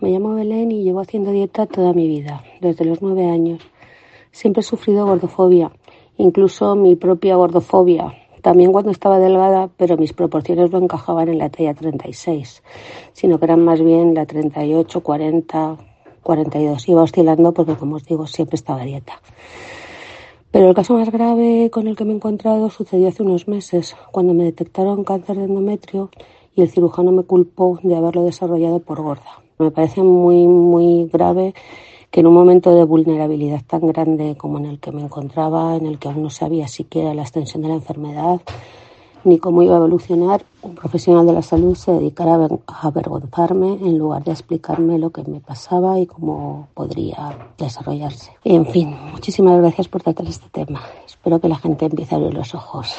Me llamo Belén y llevo haciendo dieta toda mi vida, desde los nueve años. Siempre he sufrido gordofobia, incluso mi propia gordofobia. También cuando estaba delgada, pero mis proporciones no encajaban en la talla 36, sino que eran más bien la 38, 40, 42. Iba oscilando porque, como os digo, siempre estaba dieta. Pero el caso más grave con el que me he encontrado sucedió hace unos meses, cuando me detectaron cáncer de endometrio y el cirujano me culpó de haberlo desarrollado por gorda. Me parece muy, muy grave que en un momento de vulnerabilidad tan grande como en el que me encontraba, en el que aún no sabía siquiera la extensión de la enfermedad, ni cómo iba a evolucionar, un profesional de la salud se dedicara a avergonzarme en lugar de explicarme lo que me pasaba y cómo podría desarrollarse. En fin, muchísimas gracias por tratar este tema. Espero que la gente empiece a abrir los ojos.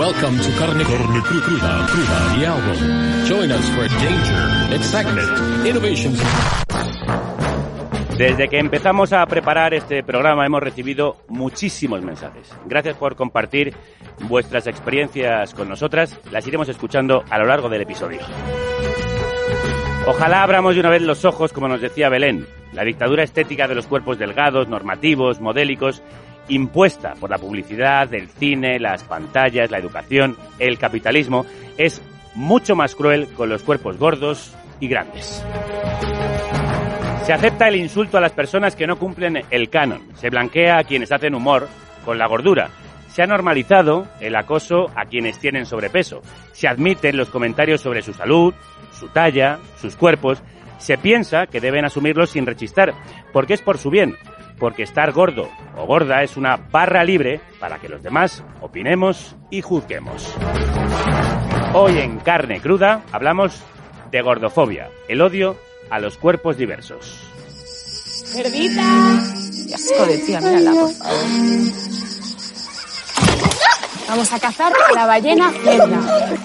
Welcome to Carne, Carne Cruda, Cruda Algo. Join us for danger, excitement, innovations. Desde que empezamos a preparar este programa hemos recibido muchísimos mensajes. Gracias por compartir vuestras experiencias con nosotras. Las iremos escuchando a lo largo del episodio. Ojalá abramos de una vez los ojos, como nos decía Belén. La dictadura estética de los cuerpos delgados, normativos, modélicos, impuesta por la publicidad, el cine, las pantallas, la educación, el capitalismo, es mucho más cruel con los cuerpos gordos y grandes. Se acepta el insulto a las personas que no cumplen el canon. Se blanquea a quienes hacen humor con la gordura. Se ha normalizado el acoso a quienes tienen sobrepeso. Se admiten los comentarios sobre su salud, su talla, sus cuerpos. Se piensa que deben asumirlos sin rechistar, porque es por su bien, porque estar gordo o gorda es una barra libre para que los demás opinemos y juzguemos. Hoy en Carne Cruda hablamos de gordofobia, el odio a los cuerpos diversos. ¡Cerdita! Qué asco de tía, mírala, por favor. Vamos a cazar a la ballena cerda.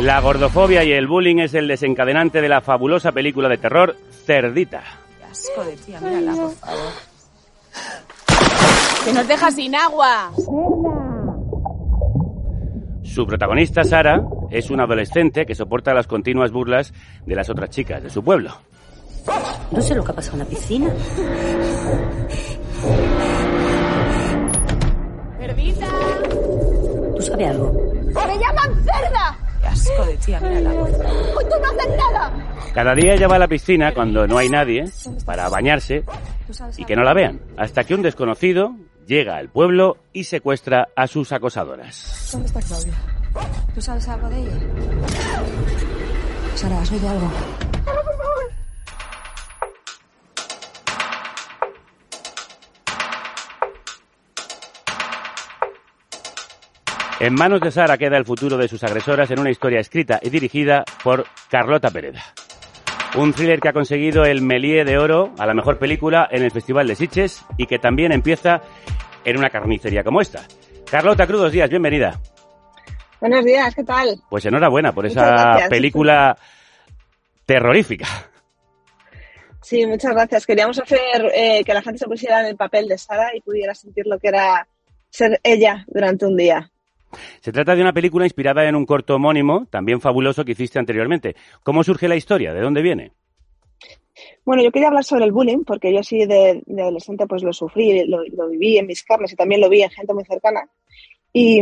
La gordofobia y el bullying es el desencadenante de la fabulosa película de terror Cerdita. Asco de tía, mírala, por favor. ¡Que nos deja sin agua! Su protagonista, Sara, es una adolescente que soporta las continuas burlas de las otras chicas de su pueblo. No sé lo que ha pasado en la piscina. ¡Cerdita! ¿Tú sabes algo? ¡Me llaman cerda! Qué asco de tía, mírala, por favor. ¡Tú no haces nada! Cada día ella va a la piscina cuando no hay nadie para bañarse y que no la vean, hasta que un desconocido llega al pueblo y secuestra a sus acosadoras. ¿Dónde está Claudia? ¿Tú sabes algo de ella? Sara, ¿has oído algo? En manos de Sara queda el futuro de sus agresoras en una historia escrita y dirigida por Carlota Pereda. Un thriller que ha conseguido el Méliès de Oro a la mejor película en el Festival de Sitges y que también empieza en una carnicería como esta. Carlota, crudos días, bienvenida. Buenos días, ¿qué tal? Pues enhorabuena por Muchas esa gracias. película terrorífica. Sí, muchas gracias. Queríamos hacer eh, que la gente se pusiera en el papel de Sara y pudiera sentir lo que era ser ella durante un día. Se trata de una película inspirada en un corto homónimo, también fabuloso, que hiciste anteriormente. ¿Cómo surge la historia? ¿De dónde viene? Bueno, yo quería hablar sobre el bullying porque yo sí de, de adolescente pues lo sufrí, lo, lo viví en mis carnes y también lo vi en gente muy cercana. Y,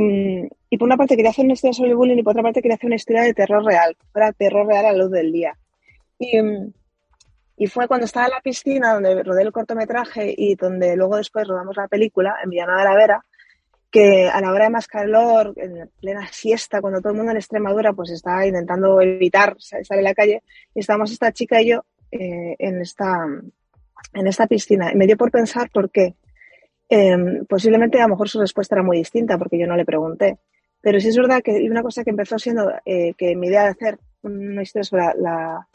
y por una parte quería hacer una historia sobre el bullying y por otra parte quería hacer una historia de terror real, fuera terror real a la luz del día. Y, y fue cuando estaba en la piscina donde rodé el cortometraje y donde luego después rodamos la película en Villanueva de la Vera, que a la hora de más calor, en plena siesta, cuando todo el mundo en Extremadura pues estaba intentando evitar estar en la calle, y estábamos esta chica y yo eh, en, esta, en esta piscina. Y me dio por pensar por qué. Eh, posiblemente a lo mejor su respuesta era muy distinta porque yo no le pregunté. Pero sí es verdad que una cosa que empezó siendo eh, que mi idea de hacer una historia sobre la,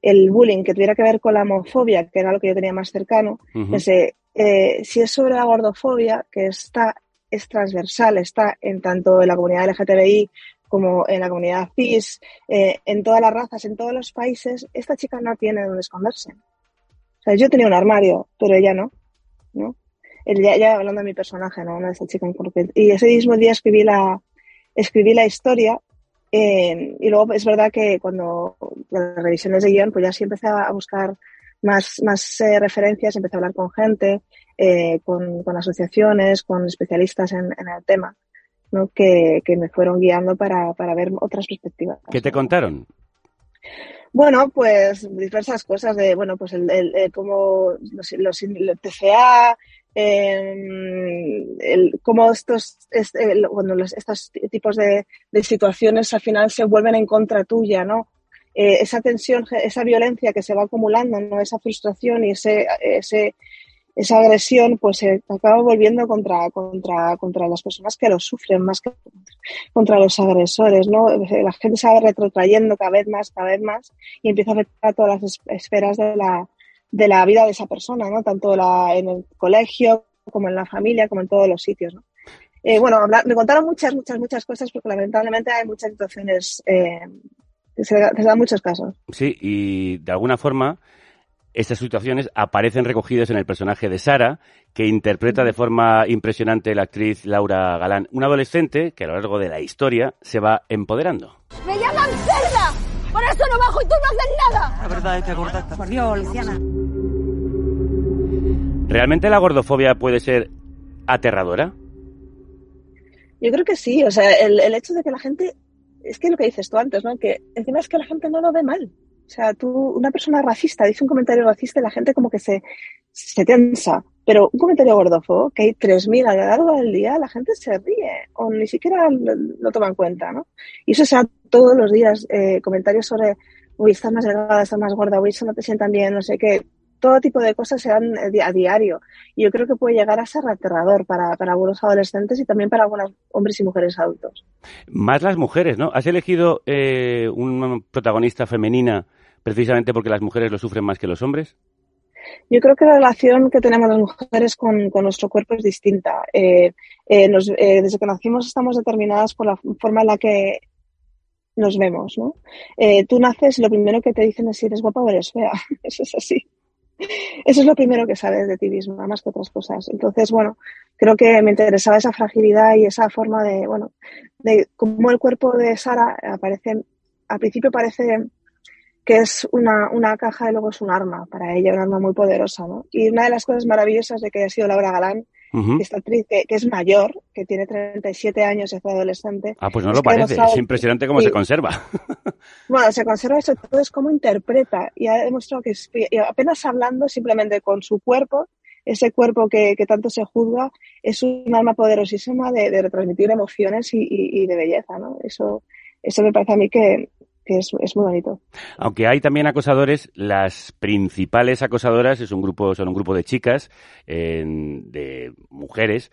el bullying que tuviera que ver con la homofobia, que era lo que yo tenía más cercano, pensé, eh, si es sobre la gordofobia, que está, es transversal, está en tanto en la comunidad LGTBI como en la comunidad cis, eh, en todas las razas, en todos los países, esta chica no tiene donde esconderse. O sea, yo tenía un armario, pero ella no, ¿no? ya, hablando de mi personaje, ¿no? Una de esas chicas en Y ese mismo día escribí la, escribí la historia eh, y luego es verdad que cuando las revisiones de guion, pues ya sí empecé a buscar más, más eh, referencias, empecé a hablar con gente, eh, con, con, asociaciones, con especialistas en, en el tema, ¿no? que, que, me fueron guiando para, para ver otras perspectivas. ¿Qué te contaron? Bueno, pues diversas cosas de, bueno, pues el, el, cómo los, los, el TCA, eh, el, cómo estos, este, los, estos tipos de, de, situaciones al final se vuelven en contra tuya, ¿no? Eh, esa tensión, esa violencia que se va acumulando, ¿no? Esa frustración y ese, ese, esa agresión, pues se acaba volviendo contra, contra, contra las personas que lo sufren, más que contra los agresores, ¿no? La gente se va retrotrayendo cada vez más, cada vez más y empieza a afectar a todas las esferas de la, de la vida de esa persona, ¿no? Tanto la, en el colegio como en la familia, como en todos los sitios, ¿no? Eh, bueno, me contaron muchas, muchas, muchas cosas porque lamentablemente hay muchas situaciones, eh, se, se dan muchos casos. Sí, y de alguna forma estas situaciones aparecen recogidas en el personaje de Sara, que interpreta de forma impresionante la actriz Laura Galán, una adolescente que a lo largo de la historia se va empoderando. ¡Me llaman cerda! ¡Por eso no bajo y tú no haces nada! La verdad es que gordata. Por Dios, Luciana. ¿Realmente la gordofobia puede ser aterradora? Yo creo que sí, o sea, el, el hecho de que la gente, es que lo que dices tú antes, ¿no? Que encima es que la gente no lo ve mal. O sea, tú, una persona racista dice un comentario racista y la gente como que se, se tensa. Pero un comentario gordofo, que hay 3.000 a lo largo del día, la gente se ríe o ni siquiera lo, toma en cuenta, ¿no? Y eso sea todos los días, eh, comentarios sobre, uy, estás más delgada, estás más gorda, uy, eso no te sientan bien, no sé qué. Todo tipo de cosas se dan eh, a diario. Y yo creo que puede llegar a ser aterrador para, para algunos adolescentes y también para algunos hombres y mujeres adultos. Más las mujeres, ¿no? ¿Has elegido eh, una protagonista femenina precisamente porque las mujeres lo sufren más que los hombres? Yo creo que la relación que tenemos las mujeres con, nuestro cuerpo es distinta. Eh, eh, eh, desde que nacimos estamos determinadas por la forma en la que nos vemos, ¿no? tú naces y lo primero que te dicen es si eres guapa o eres fea. Eso es así. Eso es lo primero que sabes de ti misma, más que otras cosas. Entonces, bueno, creo que me interesaba esa fragilidad y esa forma de, bueno, de cómo el cuerpo de Sara aparece, al principio parece que es una, una, caja y luego es un arma para ella, un arma muy poderosa, ¿no? Y una de las cosas maravillosas de que haya sido Laura Galán, esta actriz que, es mayor, que tiene 37 años es adolescente. Ah, pues no lo parece, es impresionante cómo se conserva. bueno, se conserva eso, todo es cómo interpreta y ha demostrado que apenas hablando simplemente con su cuerpo, ese cuerpo que, que, tanto se juzga, es un arma poderosísima de, de retransmitir emociones y, y, y, de belleza, ¿no? Eso, eso me parece a mí que, que es, muy bonito. Aunque hay también acosadores, las principales acosadoras es un grupo, son un grupo de chicas, de mujeres.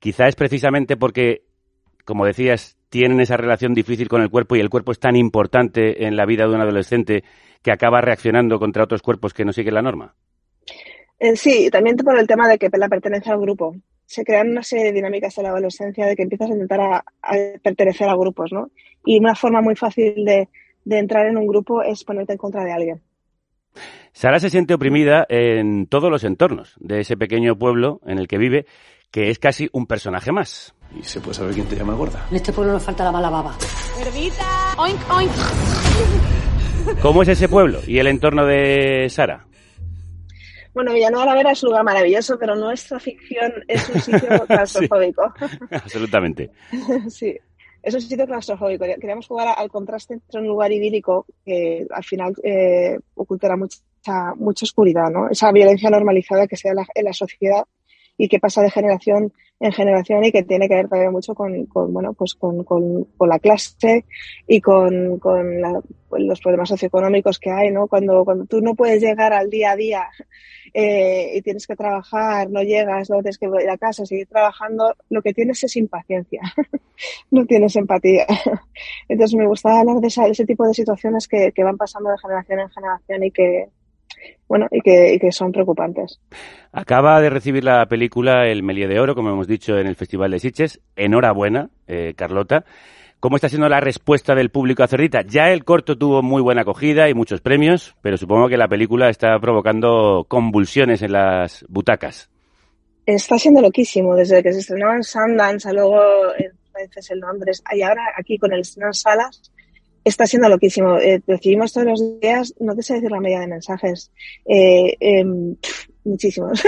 Quizá es precisamente porque, como decías, tienen esa relación difícil con el cuerpo y el cuerpo es tan importante en la vida de un adolescente que acaba reaccionando contra otros cuerpos que no siguen la norma. Eh, sí, también por el tema de que la pertenece al grupo. Se crean una serie de dinámicas en la adolescencia de que empiezas a intentar a pertenecer a grupos, ¿no? Y una forma muy fácil de, de entrar en un grupo es ponerte en contra de alguien. Sara se siente oprimida en todos los entornos de ese pequeño pueblo en el que vive, que es casi un personaje más. ¿Y se puede saber quién te llama gorda? En este pueblo nos falta la mala baba. ¡Perdita! ¡Oink, oink! ¿Cómo es ese pueblo y el entorno de Sara? Bueno, Villanueva la Vera es un lugar maravilloso, pero nuestra ficción es un sitio claustrofóbico. absolutamente. sí es un sitio claustrofóbico. Queríamos jugar al contraste entre un lugar idílico que al final eh, ocultará mucha, mucha oscuridad, ¿no? Esa violencia normalizada que se da en la, sociedad y que pasa de generación en generación y que tiene que ver también mucho con, bueno, pues con, con, con, la clase y con, la, los problemas socioeconómicos que hay, ¿no? Cuando, cuando tú no puedes llegar al día a día eh, y tienes que trabajar, no llegas, luego tienes que ir a casa, seguir trabajando, lo que tienes es impaciencia, no tienes empatía. Entonces me gusta hablar de, esa, de ese tipo de situaciones que, que van pasando de generación en generación y que, bueno, y que, y que, son preocupantes. Acaba de recibir la película El Melié de Oro, como hemos dicho en el Festival de Sitges. Enhorabuena, eh, Carlota. ¿Cómo está siendo la respuesta del público a Cerdita? Ya el corto tuvo muy buena acogida y muchos premios, pero supongo que la película está provocando convulsiones en las butacas. Está siendo loquísimo, desde que se estrenó en Sundance, luego en, en Londres, y ahora aquí con el estreno en salas, está siendo loquísimo. Eh, recibimos todos los días, no te sé decir la media de mensajes, eh, eh, muchísimos.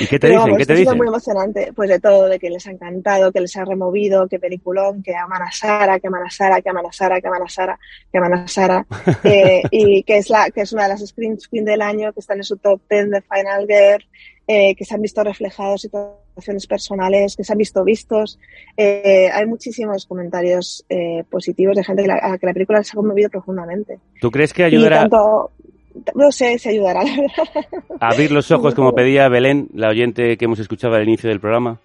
¿Y qué te dicen? Vamos, ¿Qué te dicen? muy emocionante, pues de todo, de que les ha encantado, que les ha removido, que peliculón, que aman a Sara, que aman a Sara, que aman a Sara, que aman a Sara, que aman a Sara, eh, y que es la, que es una de las screen screen del año, que está en su top 10 de Final Girl, eh, que se han visto reflejados situaciones personales, que se han visto vistos. Eh, hay muchísimos comentarios eh, positivos de gente que la, a que la película les ha conmovido profundamente. ¿Tú crees que ayudará? Y tanto, no sé si ayudará, la verdad. Abrir los ojos, como pedía Belén, la oyente que hemos escuchado al inicio del programa.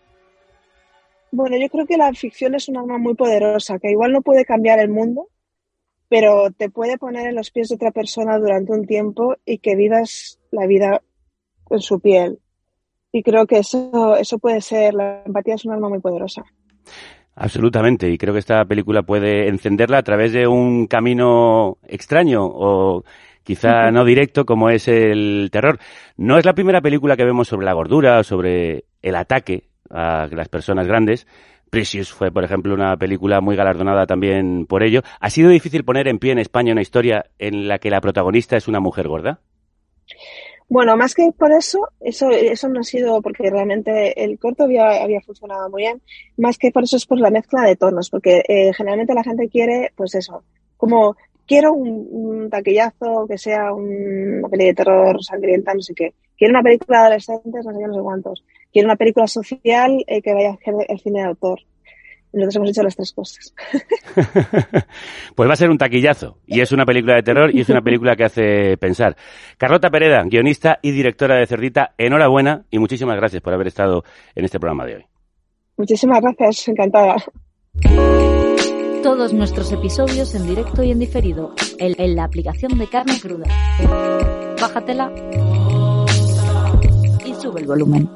Bueno, yo creo que la ficción es un arma muy poderosa, que igual no puede cambiar el mundo, pero te puede poner en los pies de otra persona durante un tiempo y que vivas la vida en su piel. Y creo que eso, eso puede ser, la empatía es un arma muy poderosa. Absolutamente, y creo que esta película puede encenderla a través de un camino extraño o quizá no directo como es el terror. No es la primera película que vemos sobre la gordura o sobre el ataque a las personas grandes. Precious fue, por ejemplo, una película muy galardonada también por ello. ¿Ha sido difícil poner en pie en España una historia en la que la protagonista es una mujer gorda? Bueno, más que por eso, eso, eso no ha sido porque realmente el corto había, había funcionado muy bien, más que por eso es por la mezcla de tonos, porque eh, generalmente la gente quiere, pues eso, como quiero un, un taquillazo que sea un, una peli de terror sangrienta, no sé qué. Quiero una película de adolescentes, no sé qué, no sé cuántos. Quiero una película social eh, que vaya a hacer el cine de autor. Nosotros hemos hecho las tres cosas. pues va a ser un taquillazo. Y es una película de terror y es una película que hace pensar. Carlota Pereda, guionista y directora de Cerdita, enhorabuena y muchísimas gracias por haber estado en este programa de hoy. Muchísimas gracias, encantada. Todos nuestros episodios en directo y en diferido, en, la aplicación de carne cruda. Bájatela y sube el volumen.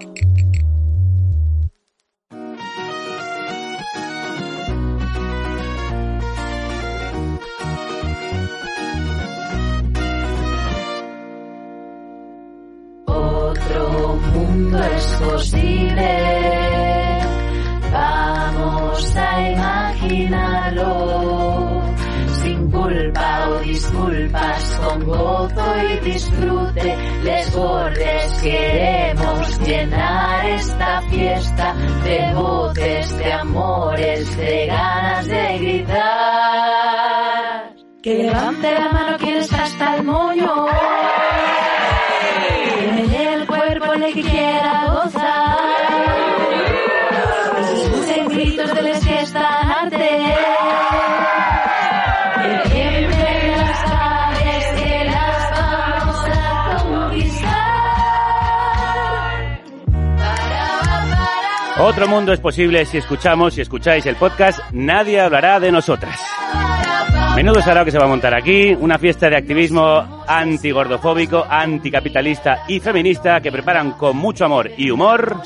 Otro mundo es posible. Vamos a Sin culpa o disculpas, con gozo y disfrute. Les gordes queremos llenar esta fiesta de voces, de amores, de ganas de gritar. Que levante la Otro mundo es posible si escuchamos y escucháis el podcast Nadie hablará de nosotras. Menudo sarao que se va a montar aquí, una fiesta de activismo antigordofóbico, anticapitalista y feminista que preparan con mucho amor y humor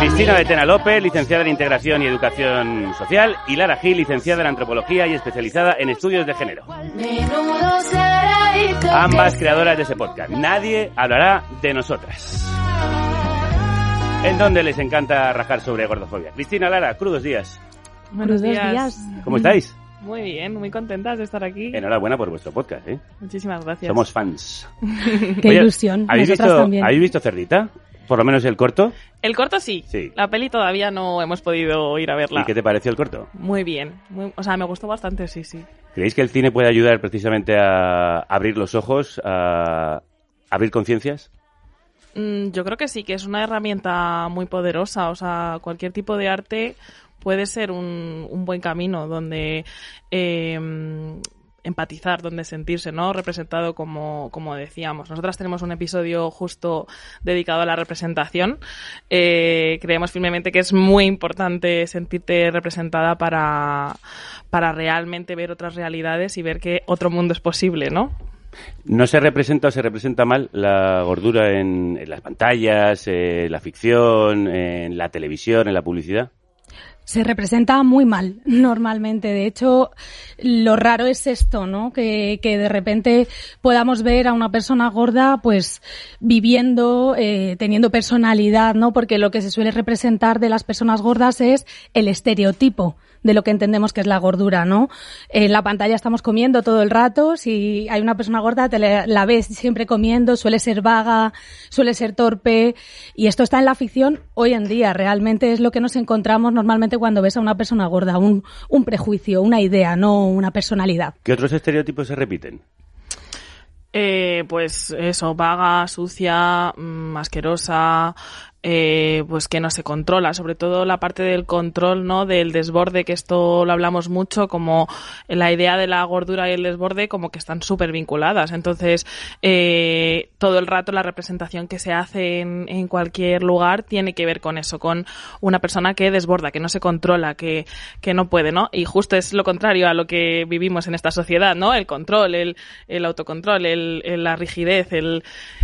Cristina. Betena López, licenciada en Integración y Educación Social, y Lara Gil, licenciada en Antropología y especializada en Estudios de Género. Ambas creadoras de ese podcast. Nadie hablará de nosotras. En donde les encanta rajar sobre gordofobia. Cristina, Lara, crudos días. Buenos Crudos días. días. ¿Cómo estáis? Muy bien, muy contentas de estar aquí. Enhorabuena por vuestro podcast, ¿eh? Muchísimas gracias. Somos fans. Qué Oye, ilusión. ¿Habéis Nosotras visto, también. ¿Habéis visto Cerdita? Por lo menos el corto. El corto sí. Sí. La peli todavía no hemos podido ir a verla. ¿Y qué te pareció el corto? Muy bien. Muy- o sea, me gustó bastante, sí, sí. ¿Creéis que el cine puede ayudar precisamente a abrir los ojos, a abrir conciencias? Mm, yo creo que sí, que es una herramienta muy poderosa. O sea, cualquier tipo de arte puede ser un, un buen camino donde eh, empatizar, donde sentirse, ¿no? Representado como, como decíamos. Nosotras tenemos un episodio justo dedicado a la representación. Eh, creemos firmemente que es muy importante sentirte representada para, para realmente ver otras realidades y ver que otro mundo es posible, ¿no? ¿No se representa o se representa mal la gordura en, las pantallas, en la ficción, en la televisión, en la publicidad? se representa muy mal normalmente. De hecho, lo raro es esto, ¿no? Que, que de repente podamos ver a una persona gorda, pues, viviendo, eh, teniendo personalidad, ¿no? Porque lo que se suele representar de las personas gordas es el estereotipo de lo que entendemos que es la gordura, ¿no? En la pantalla estamos comiendo todo el rato, si hay una persona gorda te la ves siempre comiendo, suele ser vaga, suele ser torpe, y esto está en la ficción hoy en día, realmente es lo que nos encontramos normalmente cuando ves a una persona gorda, un, un prejuicio, una idea, no una personalidad. ¿Qué otros estereotipos se repiten? Eh, pues eso, vaga, sucia, mmm, asquerosa, eh, pues que no se controla, sobre todo la parte del control, ¿no? Del desborde, que esto lo hablamos mucho, como la idea de la gordura y el desborde como que están súper vinculadas. Entonces, eh, todo el rato la representación que se hace en, en, cualquier lugar tiene que ver con eso, con una persona que desborda, que no se controla, que, que no puede, ¿no? Y justo es lo contrario a lo que vivimos en esta sociedad, ¿no? El control, el, el autocontrol, el, el, la rigidez, el,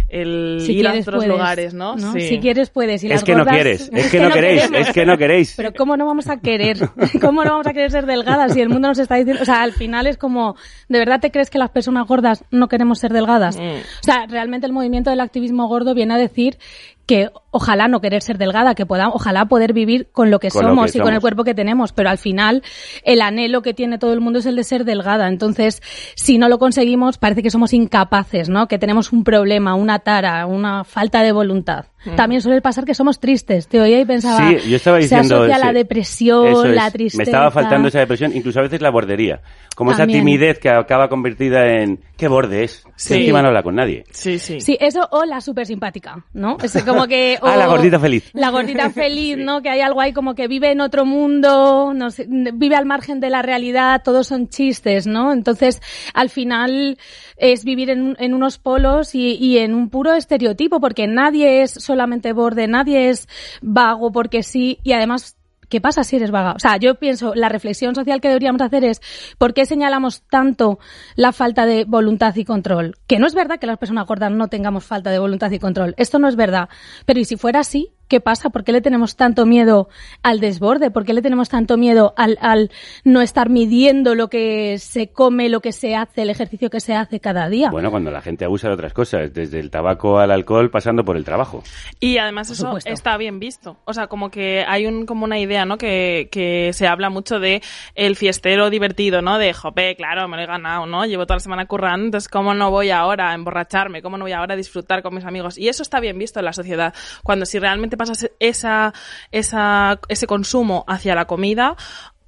el si ir a otros puedes, lugares, ¿no? ¿no? Sí. Si quieres, puedes. Y es que gordas... no quieres, es, que, no queréis, queremos. es que no queréis. Pero ¿cómo no vamos a querer? ¿Cómo no vamos a querer ser delgadas si el mundo nos está diciendo, o sea, al final es como, ¿de verdad te crees que las personas gordas no queremos ser delgadas? Mm. O sea, realmente el movimiento del activismo gordo viene a decir que ojalá no querer ser delgada, que podamos, ojalá poder vivir con lo que Con somos lo que y somos. con el cuerpo que tenemos, pero al final el anhelo que tiene todo el mundo es el de ser delgada. Entonces, si no lo conseguimos, parece que somos incapaces, ¿no? Que tenemos un problema, una tara, una falta de voluntad. Mm. También suele pasar que somos tristes. Te oía y pensaba, Sí, yo estaba se diciendo asocia ese- la depresión, Eso es. la tristeza. Me estaba faltando esa depresión, incluso a veces la bordería. Como También. esa timidez que acaba convertida en qué borde es. Sí. Que encima no habla con nadie. Sí, sí. Sí, eso o la súper simpática, ¿no? Es como que... Ah, la gordita feliz. La gordita feliz, ¿no? Que hay algo ahí como que vive en otro mundo, no sé, vive al margen de la realidad, todos son chistes, ¿no? Entonces, al final es vivir en, en unos polos y, y en un puro estereotipo, porque nadie es solamente borde, nadie es vago porque sí, y además ¿qué pasa si eres vaga? O sea, yo pienso, la reflexión social que deberíamos hacer es ¿por qué señalamos tanto la falta de voluntad y control? Que no es verdad que las personas gordas no tengamos falta de voluntad y control. Esto no es verdad. Pero ¿y si fuera así? ¿Qué pasa? ¿Por qué le tenemos tanto miedo al desborde? ¿Por qué le tenemos tanto miedo al, al no estar midiendo lo que se come, lo que se hace, el ejercicio que se hace cada día? Bueno, cuando la gente abusa de otras cosas, desde el tabaco al alcohol, pasando por el trabajo. Y además Por eso supuesto. está bien visto. O sea, como que hay un, como una idea, ¿no? Que, que se habla mucho de el fiestero divertido, ¿no? De, jope, claro, me lo he ganado, ¿no? Llevo toda la semana currando, entonces ¿cómo no voy ahora a emborracharme? ¿Cómo no voy ahora a disfrutar con mis amigos? Y eso está bien visto en la sociedad. Cuando si realmente pasas esa, esa, ese consumo hacia la comida,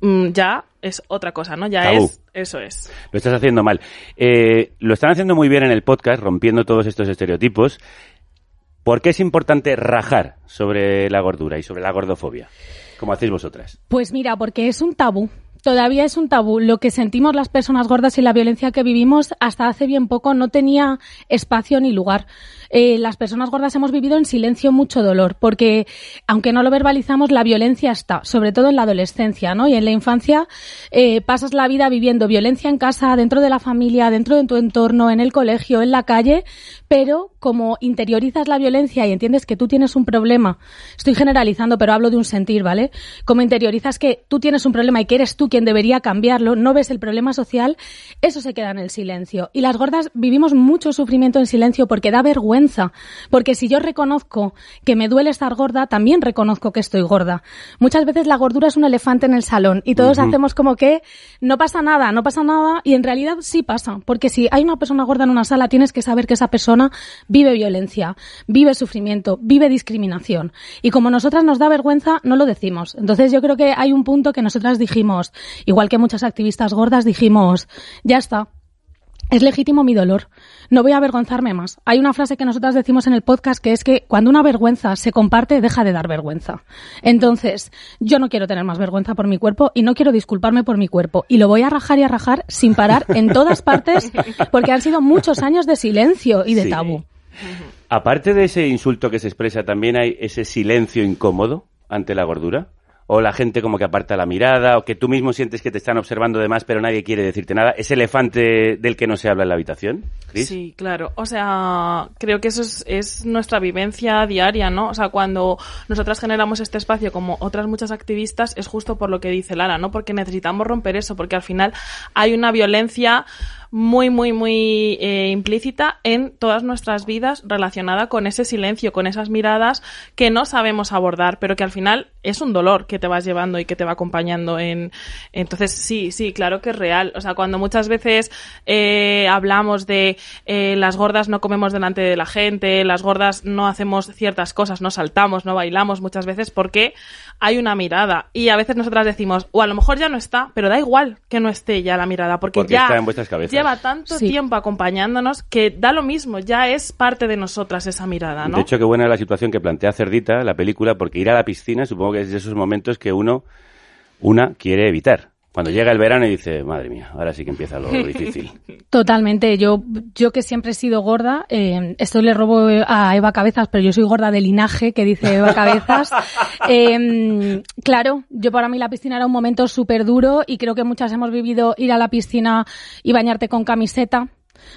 mm, ya es otra cosa, ¿no? Ya Tabú. es, eso es. Lo estás haciendo mal. Eh, lo están haciendo muy bien en el podcast, rompiendo todos estos estereotipos. ¿Por qué es importante rajar sobre la gordura y sobre la gordofobia? Como hacéis vosotras. Pues mira, porque es un tabú. Todavía es un tabú. Lo que sentimos las personas gordas y la violencia que vivimos hasta hace bien poco no tenía espacio ni lugar. Eh, las personas gordas hemos vivido en silencio mucho dolor, porque aunque no lo verbalizamos, la violencia está, sobre todo en la adolescencia, ¿no? Y en la infancia eh, pasas la vida viviendo violencia en casa, dentro de la familia, dentro de tu entorno, en el colegio, en la calle, pero como interiorizas la violencia y entiendes que tú tienes un problema, estoy generalizando, pero hablo de un sentir, ¿vale? Como interiorizas que tú tienes un problema y que eres tú quien debería cambiarlo, no ves el problema social, eso se queda en el silencio. Y las gordas vivimos mucho sufrimiento en silencio porque da vergüenza. Porque si yo reconozco que me duele estar gorda, también reconozco que estoy gorda. Muchas veces la gordura es un elefante en el salón y todos hacemos como que no pasa nada, no pasa nada y en realidad sí pasa. Porque si hay una persona gorda en una sala, tienes que saber que esa persona vive violencia, vive sufrimiento, vive discriminación. Y como nosotras nos da vergüenza, no lo decimos. Entonces yo creo que hay un punto que nosotras dijimos, igual que muchas activistas gordas dijimos, ya está. Es legítimo mi dolor. No voy a avergonzarme más. Hay una frase que nosotras decimos en el podcast que es que cuando una vergüenza se comparte, deja de dar vergüenza. Entonces, yo no quiero tener más vergüenza por mi cuerpo y no quiero disculparme por mi cuerpo. Y lo voy a rajar y a rajar sin parar en todas partes porque han sido muchos años de silencio y de Sí. tabú. Aparte de ese insulto que se expresa, ¿también hay ese silencio incómodo ante la gordura? ¿O la gente como que aparta la mirada? ¿O que tú mismo sientes que te están observando de más pero nadie quiere decirte nada? ¿Ese elefante del que no se habla en la habitación? Cris? Sí, claro. O sea, creo que eso es, es nuestra vivencia diaria, ¿no? O sea, cuando nosotras generamos este espacio como otras muchas activistas, es justo por lo que dice Lara, ¿no? Porque necesitamos romper eso, porque al final hay una violencia muy, muy, muy eh, implícita en todas nuestras vidas relacionada con ese silencio, con esas miradas que no sabemos abordar, pero que al final es un dolor que te vas llevando y que te va acompañando en... Entonces, sí, sí, claro que es real. O sea, cuando muchas veces eh, hablamos de eh, las gordas no comemos delante de la gente, las gordas no hacemos ciertas cosas, no saltamos, no bailamos muchas veces porque hay una mirada. Y a veces nosotras decimos, o a lo mejor ya no está, pero da igual que no esté ya la mirada, porque, Porque ya está en vuestras cabezas. Lleva tanto Sí. tiempo acompañándonos que da lo mismo, ya es parte de nosotras esa mirada, ¿no? De hecho, qué buena la situación que plantea Cerdita, la película, porque ir a la piscina supongo que es de esos momentos que uno, una, quiere evitar. Cuando llega el verano y dice, madre mía, ahora sí que empieza lo difícil. Totalmente. Yo, yo que siempre he sido gorda, eh, esto le robo a Eva Cabezas, pero yo soy gorda de linaje, que dice Eva Cabezas. Eh, claro, yo para mí la piscina era un momento súper duro y creo que muchas hemos vivido ir a la piscina y bañarte con camiseta.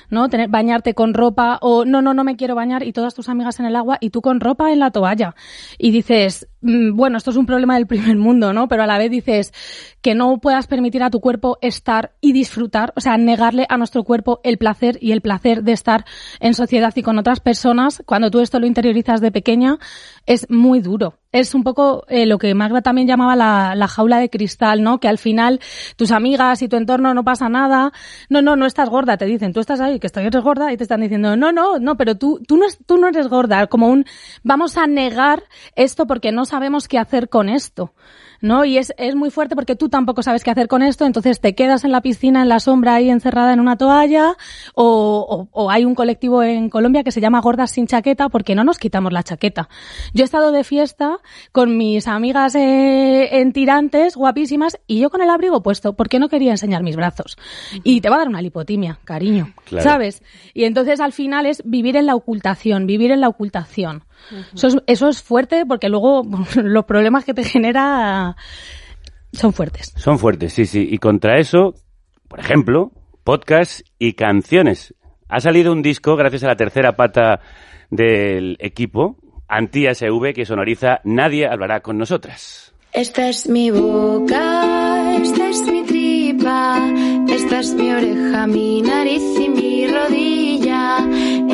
¿no? Tener, bañarte con ropa o no, no, no me quiero bañar y todas tus amigas en el agua y tú con ropa en la toalla. Y dices, bueno, esto es un problema del primer mundo, ¿no? Pero a la vez dices que no puedas permitir a tu cuerpo estar y disfrutar, o sea, negarle a nuestro cuerpo el placer y el placer de estar en sociedad y con otras personas, cuando tú esto lo interiorizas de pequeña, es muy duro. Es un poco eh, lo que Magda también llamaba la, la jaula de cristal, ¿no? Que al final tus amigas y tu entorno no pasa nada. No, no, no estás gorda, te dicen, tú estás ahí, que eres gorda, y te están diciendo, no, no, no, pero tú, tú no, tú no eres gorda. Como un, vamos a negar esto porque no sabemos qué hacer con esto. ¿no? Y es, es muy fuerte porque tú tampoco sabes qué hacer con esto, entonces te quedas en la piscina, en la sombra, ahí encerrada en una toalla, o, o, o hay un colectivo en Colombia que se llama Gordas sin chaqueta porque no nos quitamos la chaqueta. Yo he estado de fiesta con mis amigas eh, en tirantes, guapísimas, y yo con el abrigo puesto porque no quería enseñar mis brazos. Y te va a dar una lipotimia, cariño, Claro. ¿sabes? Y entonces al final es vivir en la ocultación, vivir en la ocultación. Eso es, eso es fuerte porque luego los problemas que te genera son fuertes. Son fuertes, sí, sí. Y contra eso, por ejemplo, podcast y canciones. Ha salido un disco gracias a la tercera pata del equipo, Anti-SV, que sonoriza Nadie hablará con nosotras. Esta es mi boca, esta es mi tripa, esta es mi oreja, mi nariz y mi rodilla,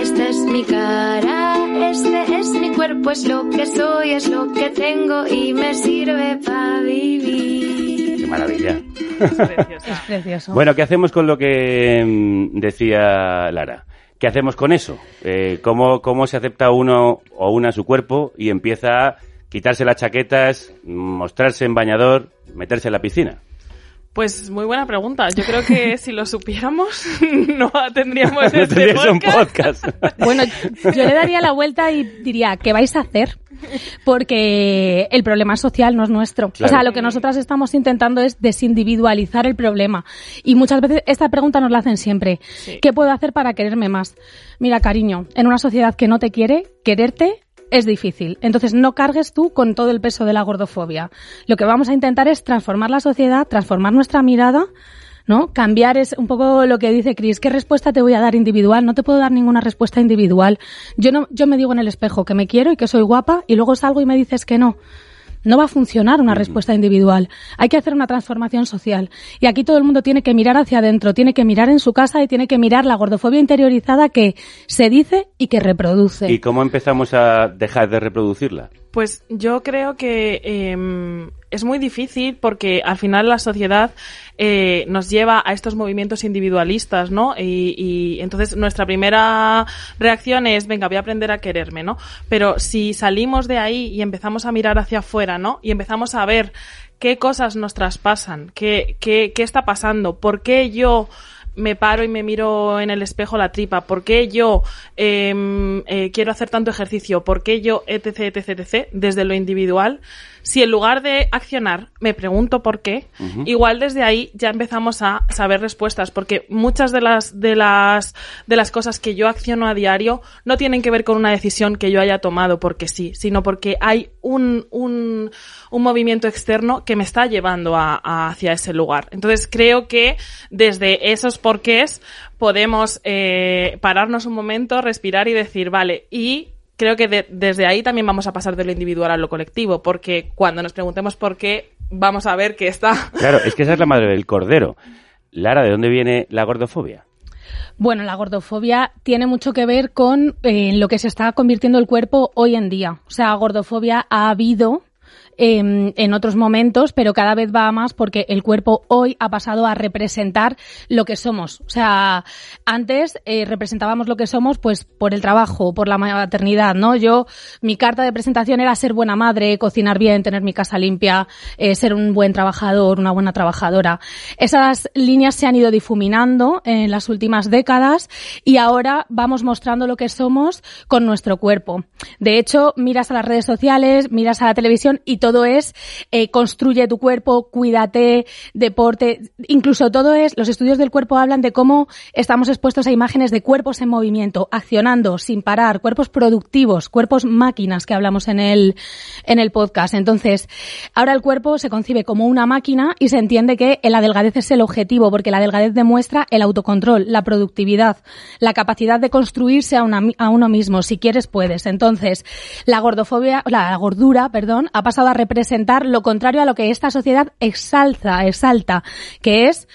esta es mi cara, este es mi cuerpo, es lo que soy, es lo que tengo y me sirve para vivir. ¡Qué maravilla! Es precioso. Bueno, ¿qué hacemos con lo que mm, decía Lara? ¿Qué hacemos con eso? Eh, ¿cómo, ¿Cómo se acepta uno o una su cuerpo y empieza a quitarse las chaquetas, mostrarse en bañador, meterse en la piscina? Pues muy buena pregunta. Yo creo que si lo supiéramos, no tendríamos este Tendrías un podcast. podcast. Bueno, yo le daría la vuelta y diría, ¿qué vais a hacer? Porque el problema social no es nuestro. Claro. O sea, lo que nosotras estamos intentando es desindividualizar el problema. Y muchas veces esta pregunta nos la hacen siempre. ¿Qué puedo hacer para quererme más? Mira, cariño, en una sociedad que no te quiere, quererte es difícil. Entonces no cargues tú con todo el peso de la gordofobia. Lo que vamos a intentar es transformar la sociedad, transformar nuestra mirada, ¿no? Cambiar es un poco lo que dice Chris. ¿Qué respuesta te voy a dar individual? No te puedo dar ninguna respuesta individual. Yo no, yo me digo en el espejo que me quiero y que soy guapa y luego salgo y me dices que no. No va a funcionar una respuesta individual. Hay que hacer una transformación social. Y aquí todo el mundo tiene que mirar hacia adentro, tiene que mirar en su casa y tiene que mirar la gordofobia interiorizada que se dice y que reproduce. ¿Y cómo empezamos a dejar de reproducirla? Pues yo creo que eh, es muy difícil porque al final la sociedad eh, nos lleva a estos movimientos individualistas, ¿no? Y, entonces nuestra primera reacción es, venga, voy a aprender a quererme, ¿no? Pero si salimos de ahí y empezamos a mirar hacia afuera, ¿no? Y empezamos a ver qué cosas nos traspasan, qué, qué, qué está pasando, por qué yo me paro y me miro en el espejo la tripa? ¿Por qué yo em, eh, quiero hacer tanto ejercicio? ¿Por qué yo etc, etc, etc? Desde lo individual si en lugar de accionar me pregunto por qué, igual desde ahí ya empezamos a saber respuestas, porque muchas de las, de las, de las cosas que yo acciono a diario no tienen que ver con una decisión que yo haya tomado porque sí, sino porque hay un, un, un movimiento externo que me está llevando a, hacia ese lugar. Entonces creo que desde esos porqués podemos eh, pararnos un momento, respirar y decir, vale, y creo que desde ahí también vamos a pasar de lo individual a lo colectivo, porque cuando nos preguntemos por qué, vamos a ver que está. Claro, es que esa es la madre del cordero. Lara, ¿de dónde viene la gordofobia? Bueno, la gordofobia tiene mucho que ver con eh, lo que se está convirtiendo el cuerpo hoy en día. O sea, gordofobia ha habido Em, en otros momentos, pero cada vez va más porque el cuerpo hoy ha pasado a representar lo que somos. O sea, antes eh, representábamos lo que somos pues por el trabajo, por la maternidad, ¿no? Yo, mi carta de presentación era ser buena madre, cocinar bien, tener mi casa limpia, eh, ser un buen trabajador, una buena trabajadora. Esas líneas se han ido difuminando en las últimas décadas y ahora vamos mostrando lo que somos con nuestro cuerpo. De hecho, miras a las redes sociales, miras a la televisión y todo es eh, construye tu cuerpo, cuídate, deporte, incluso todo es, los estudios del cuerpo hablan de cómo estamos expuestos a imágenes de cuerpos en movimiento, accionando sin parar, cuerpos productivos, cuerpos máquinas que hablamos en el, en el podcast. Entonces, ahora el cuerpo se concibe como una máquina y se entiende que la delgadez es el objetivo, porque la delgadez demuestra el autocontrol, la productividad, la capacidad de construirse a, una, a uno mismo. Si quieres, puedes. Entonces, la gordofobia, la gordura, perdón, ha pasado a representar lo contrario a lo que esta sociedad exalza, exalta, que es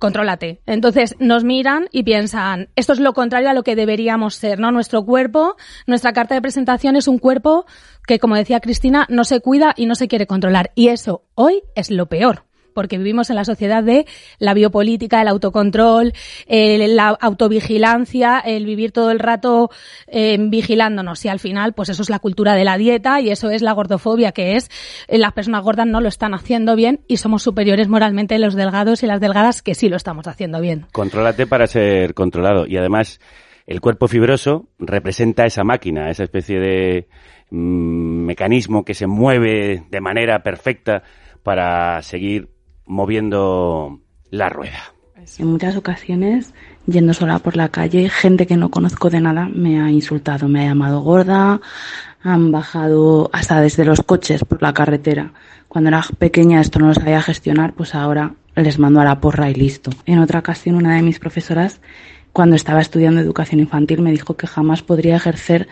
contrólate. Entonces nos miran y piensan, esto es lo contrario a lo que deberíamos ser, ¿no? Nuestro cuerpo, nuestra carta de presentación es un cuerpo que, como decía Cristina, no se cuida y no se quiere controlar. Y eso hoy es lo peor porque vivimos en la sociedad de la biopolítica, el autocontrol, la autovigilancia, el vivir todo el rato eh, vigilándonos. Y al final, pues eso es la cultura de la dieta y eso es la gordofobia, que es eh, las personas gordas no lo están haciendo bien y somos superiores moralmente los delgados y las delgadas que sí lo estamos haciendo bien. Contrólate para ser controlado. Y además, el cuerpo fibroso representa esa máquina, esa especie de mm, mecanismo que se mueve de manera perfecta para seguir moviendo la rueda. En muchas ocasiones, yendo sola por la calle, gente que no conozco de nada me ha insultado, me ha llamado gorda, han bajado hasta desde los coches por la carretera. Cuando era pequeña esto no lo sabía gestionar, pues ahora les mando a la porra y listo. En otra ocasión, una de mis profesoras, cuando estaba estudiando educación infantil, me dijo que jamás podría ejercer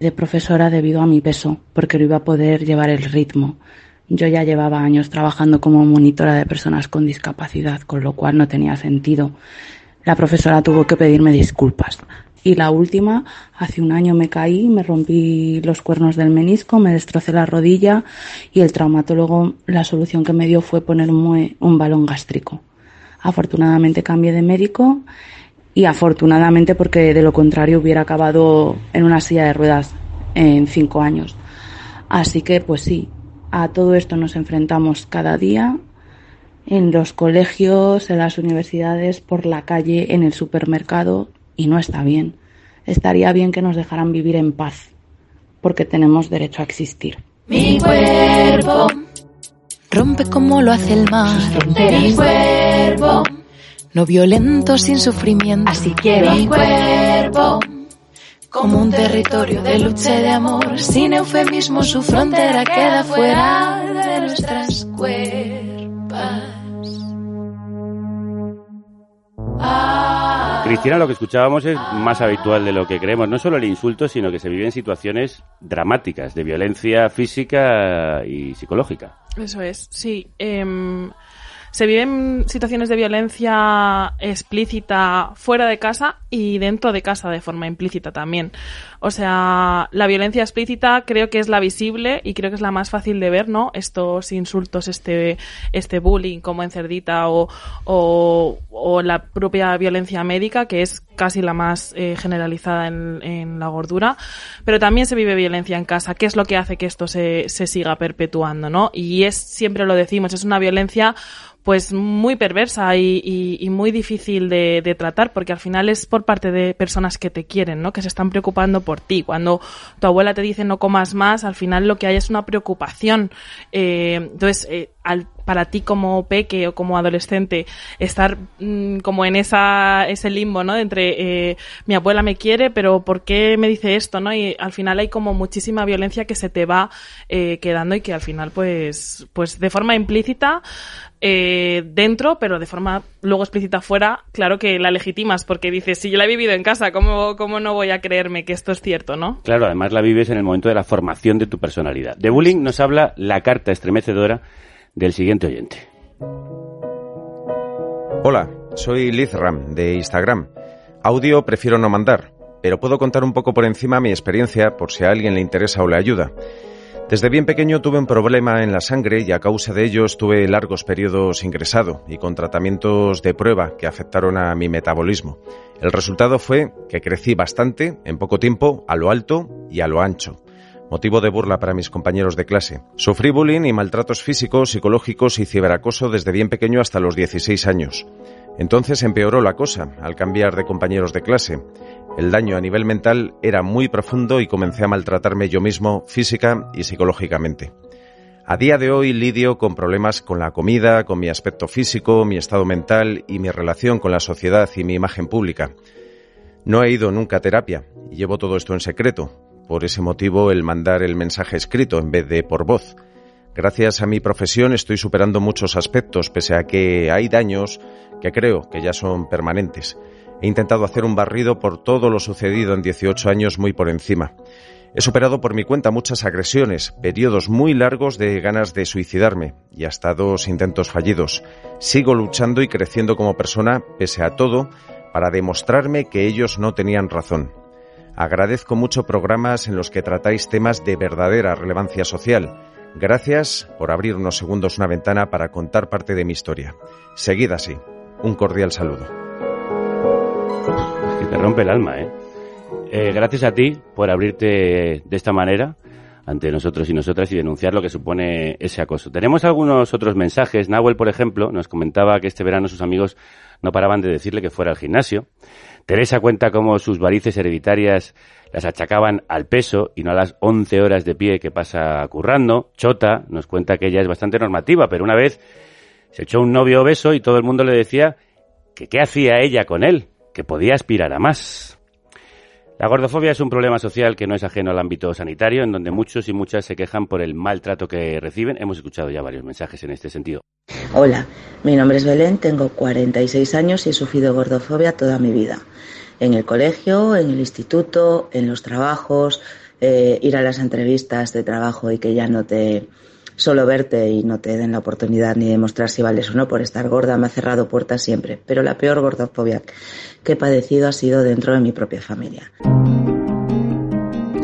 de profesora debido a mi peso, porque no iba a poder llevar el ritmo. Yo ya llevaba años trabajando como monitora de personas con discapacidad, con lo cual no tenía sentido. La profesora tuvo que pedirme disculpas. Y la última, hace un año me caí, me rompí los cuernos del menisco, me destrocé la rodilla y el traumatólogo la solución que me dio fue poner un, un balón gástrico. Afortunadamente cambié de médico y afortunadamente porque de lo contrario hubiera acabado en una silla de ruedas en cinco años. Así que pues sí, a todo esto nos enfrentamos cada día en los colegios, en las universidades, por la calle, en el supermercado y no está bien. Estaría bien que nos dejaran vivir en paz, porque tenemos derecho a existir. Mi cuerpo rompe como lo hace el mar. Mi cuerpo no violento sin sufrimiento. Así quiero mi cuerpo como un territorio de lucha y de amor, sin eufemismo su frontera queda fuera de nuestras cuerpas. Cristina, lo que escuchábamos es más habitual de lo que creemos. No solo el insulto, sino que se viven situaciones dramáticas de violencia física y psicológica. Eso es, sí. Em, se viven situaciones de violencia explícita fuera de casa y dentro de casa de forma implícita también. O sea, la violencia explícita creo que es la visible y creo que es la más fácil de ver, ¿no? Estos insultos, este, este bullying como en Cerdita o, o, la propia violencia médica, que es casi la más eh, generalizada en, en, la gordura, pero también se vive violencia en casa. ¿Qué es lo que hace que esto se, se siga perpetuando, no? Y es, siempre lo decimos, es una violencia pues muy perversa y, y, y muy difícil de, de, tratar porque al final es por parte de personas que te quieren, ¿no? Que se están preocupando por ti. Cuando tu abuela te dice no comas más, al final lo que hay es una preocupación. Eh, entonces, eh, para ti como peque o como adolescente estar mmm, como en esa ese limbo, ¿no? Entre eh, mi abuela me quiere, pero ¿por qué me dice esto, no? Y al final hay como muchísima violencia que se te va eh, quedando y que al final pues pues de forma implícita eh, dentro, pero de forma luego explícita fuera, claro que la legitimas, porque dices, si yo la he vivido en casa, ¿cómo, ¿cómo no voy a creerme que esto es cierto, no? Claro, además la vives en el momento de la formación de tu personalidad. De bullying nos habla la carta estremecedora del siguiente oyente. Hola, soy Liz Ram, de Instagram. Audio prefiero no mandar, pero puedo contar un poco por encima mi experiencia por si a alguien le interesa o le ayuda. Desde bien pequeño tuve un problema en la sangre y a causa de ello estuve largos periodos ingresado y con tratamientos de prueba que afectaron a mi metabolismo. El resultado fue que crecí bastante en poco tiempo a lo alto y a lo ancho. Motivo de burla para mis compañeros de clase. Sufrí bullying y maltratos físicos, psicológicos y ciberacoso desde bien pequeño hasta los 16 años. Entonces empeoró la cosa al cambiar de compañeros de clase. El daño a nivel mental era muy profundo y comencé a maltratarme yo mismo física y psicológicamente. A día de hoy lidio con problemas con la comida, con mi aspecto físico, mi estado mental y mi relación con la sociedad y mi imagen pública. No he ido nunca a terapia y llevo todo esto en secreto. Por ese motivo el mandar el mensaje escrito en vez de por voz. Gracias a mi profesión estoy superando muchos aspectos, pese a que hay daños que creo que ya son permanentes. He intentado hacer un barrido por todo lo sucedido en 18 años muy por encima. He superado por mi cuenta muchas agresiones, periodos muy largos de ganas de suicidarme y hasta dos intentos fallidos. Sigo luchando y creciendo como persona, pese a todo, para demostrarme que ellos no tenían razón. Agradezco mucho programas en los que tratáis temas de verdadera relevancia social. Gracias por abrir unos segundos una ventana para contar parte de mi historia. Seguid así. Un cordial saludo. Que te rompe el alma, ¿eh? ¿eh? Gracias a ti por abrirte de esta manera ante nosotros y nosotras y denunciar lo que supone ese acoso. Tenemos algunos otros mensajes. Nahuel, por ejemplo, nos comentaba que este verano sus amigos no paraban de decirle que fuera al gimnasio. Teresa cuenta cómo sus varices hereditarias las achacaban al peso y no a las 11 horas de pie que pasa currando. Chota nos cuenta que ella es bastante normativa, pero una vez se echó un novio obeso y todo el mundo le decía que qué hacía ella con él, que podía aspirar a más. La gordofobia es un problema social que no es ajeno al ámbito sanitario, en donde muchos y muchas se quejan por el maltrato que reciben. Hemos escuchado ya varios mensajes en este sentido. Hola, mi nombre es Belén, tengo 46 años y he sufrido gordofobia toda mi vida. En el colegio, en el instituto, en los trabajos, eh, ir a las entrevistas de trabajo y que ya no te solo verte y no te den la oportunidad ni demostrar si vales o no por estar gorda me ha cerrado puertas siempre. Pero la peor gordofobia que he padecido ha sido dentro de mi propia familia.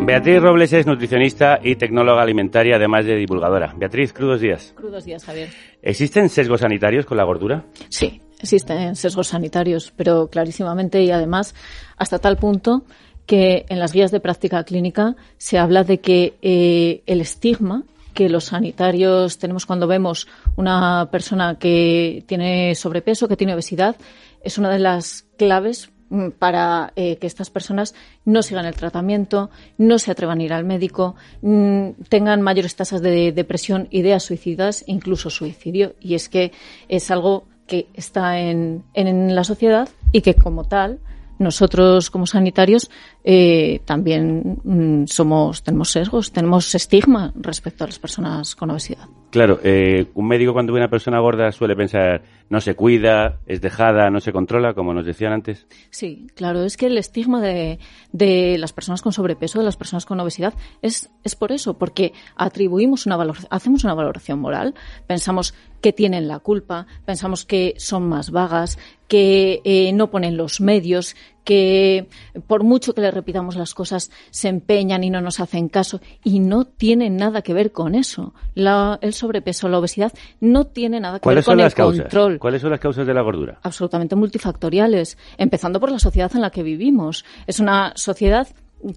Beatriz Robles es nutricionista y tecnóloga alimentaria, además de divulgadora. Beatriz, crudos días. Crudos días, Javier. ¿Existen sesgos sanitarios con la gordura? Sí, existen sesgos sanitarios, pero clarísimamente y además hasta tal punto que en las guías de práctica clínica se habla de que eh, el estigma que los sanitarios tenemos cuando vemos una persona que tiene sobrepeso, que tiene obesidad, es una de las claves mm, para eh, que estas personas no sigan el tratamiento, no se atrevan a ir al médico, mmm, tengan mayores tasas de depresión, ideas suicidas, incluso suicidio. Y es que es algo que está en, en la sociedad y que como tal nosotros como sanitarios eh, también mm, somos tenemos sesgos, tenemos estigma respecto a las personas con obesidad. Claro, eh, un médico cuando ve una persona gorda suele pensar no se cuida, es dejada, no se controla, como nos decían antes. Sí, claro, es que el estigma de, de las personas con sobrepeso, de las personas con obesidad, es, es por eso, porque atribuimos una valor, hacemos una valoración moral, pensamos que tienen la culpa, pensamos que son más vagas, que eh, no ponen los medios, que por mucho que le repitamos las cosas se empeñan y no nos hacen caso y no tiene nada que ver con eso. La, el sobrepeso, la obesidad no tiene nada que ver con el control. ¿Cuáles son las causas de la gordura? Absolutamente multifactoriales, empezando por la sociedad en la que vivimos. Es una sociedad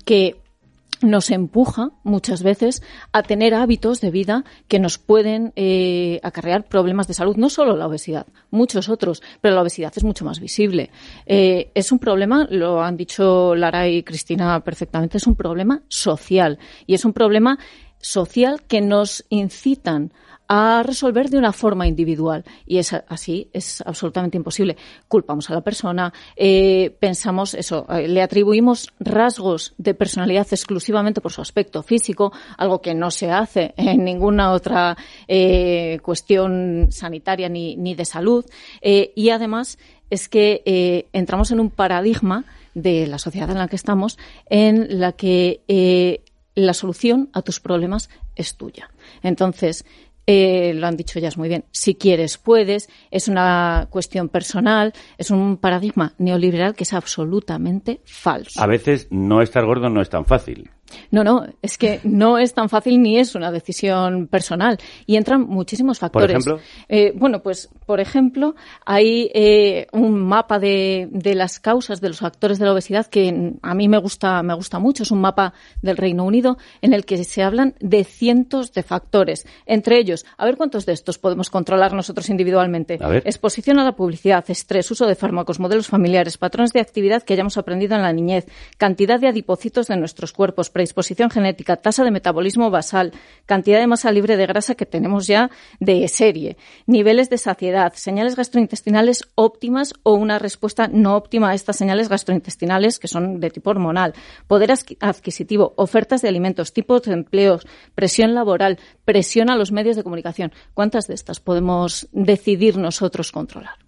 que nos empuja muchas veces a tener hábitos de vida que nos pueden eh, acarrear problemas de salud, no solo la obesidad, muchos otros, pero la obesidad es mucho más visible. Eh, es un problema, lo han dicho Lara y Cristina perfectamente, es un problema social y es un problema social que nos incitan a resolver de una forma individual. Y es así, es absolutamente imposible. Culpamos a la persona, eh, pensamos eso, eh, le atribuimos rasgos de personalidad exclusivamente por su aspecto físico, algo que no se hace en ninguna otra eh, cuestión sanitaria ni, ni de salud. y además es que entramos en un paradigma de la sociedad en la que estamos en la que la solución a tus problemas es tuya. Entonces, eh, lo han dicho ellas muy bien. Si quieres, puedes. Es una cuestión personal. Es un paradigma neoliberal que es absolutamente falso. A veces no estar gordo no es tan fácil. No, no, es que no es tan fácil ni es una decisión personal y entran muchísimos factores. ¿Por ejemplo? Eh, bueno, pues, por ejemplo, hay eh, un mapa de, de, las causas de los factores de la obesidad que a mí me gusta, me gusta mucho. Es un mapa del Reino Unido en el que se hablan de cientos de factores. Entre ellos, a ver cuántos de estos podemos controlar nosotros individualmente. Exposición a la publicidad, estrés, uso de fármacos, modelos familiares, patrones de actividad que hayamos aprendido en la niñez, cantidad de adipocitos de nuestros cuerpos, predisposición genética, tasa de metabolismo basal, cantidad de masa libre de grasa que tenemos ya de serie, niveles de saciedad, señales gastrointestinales óptimas o una respuesta no óptima a estas señales gastrointestinales que son de tipo hormonal, poder adquisitivo, ofertas de alimentos, tipos de empleos, presión laboral, presión a los medios de comunicación. ¿Cuántas de estas podemos decidir nosotros controlar?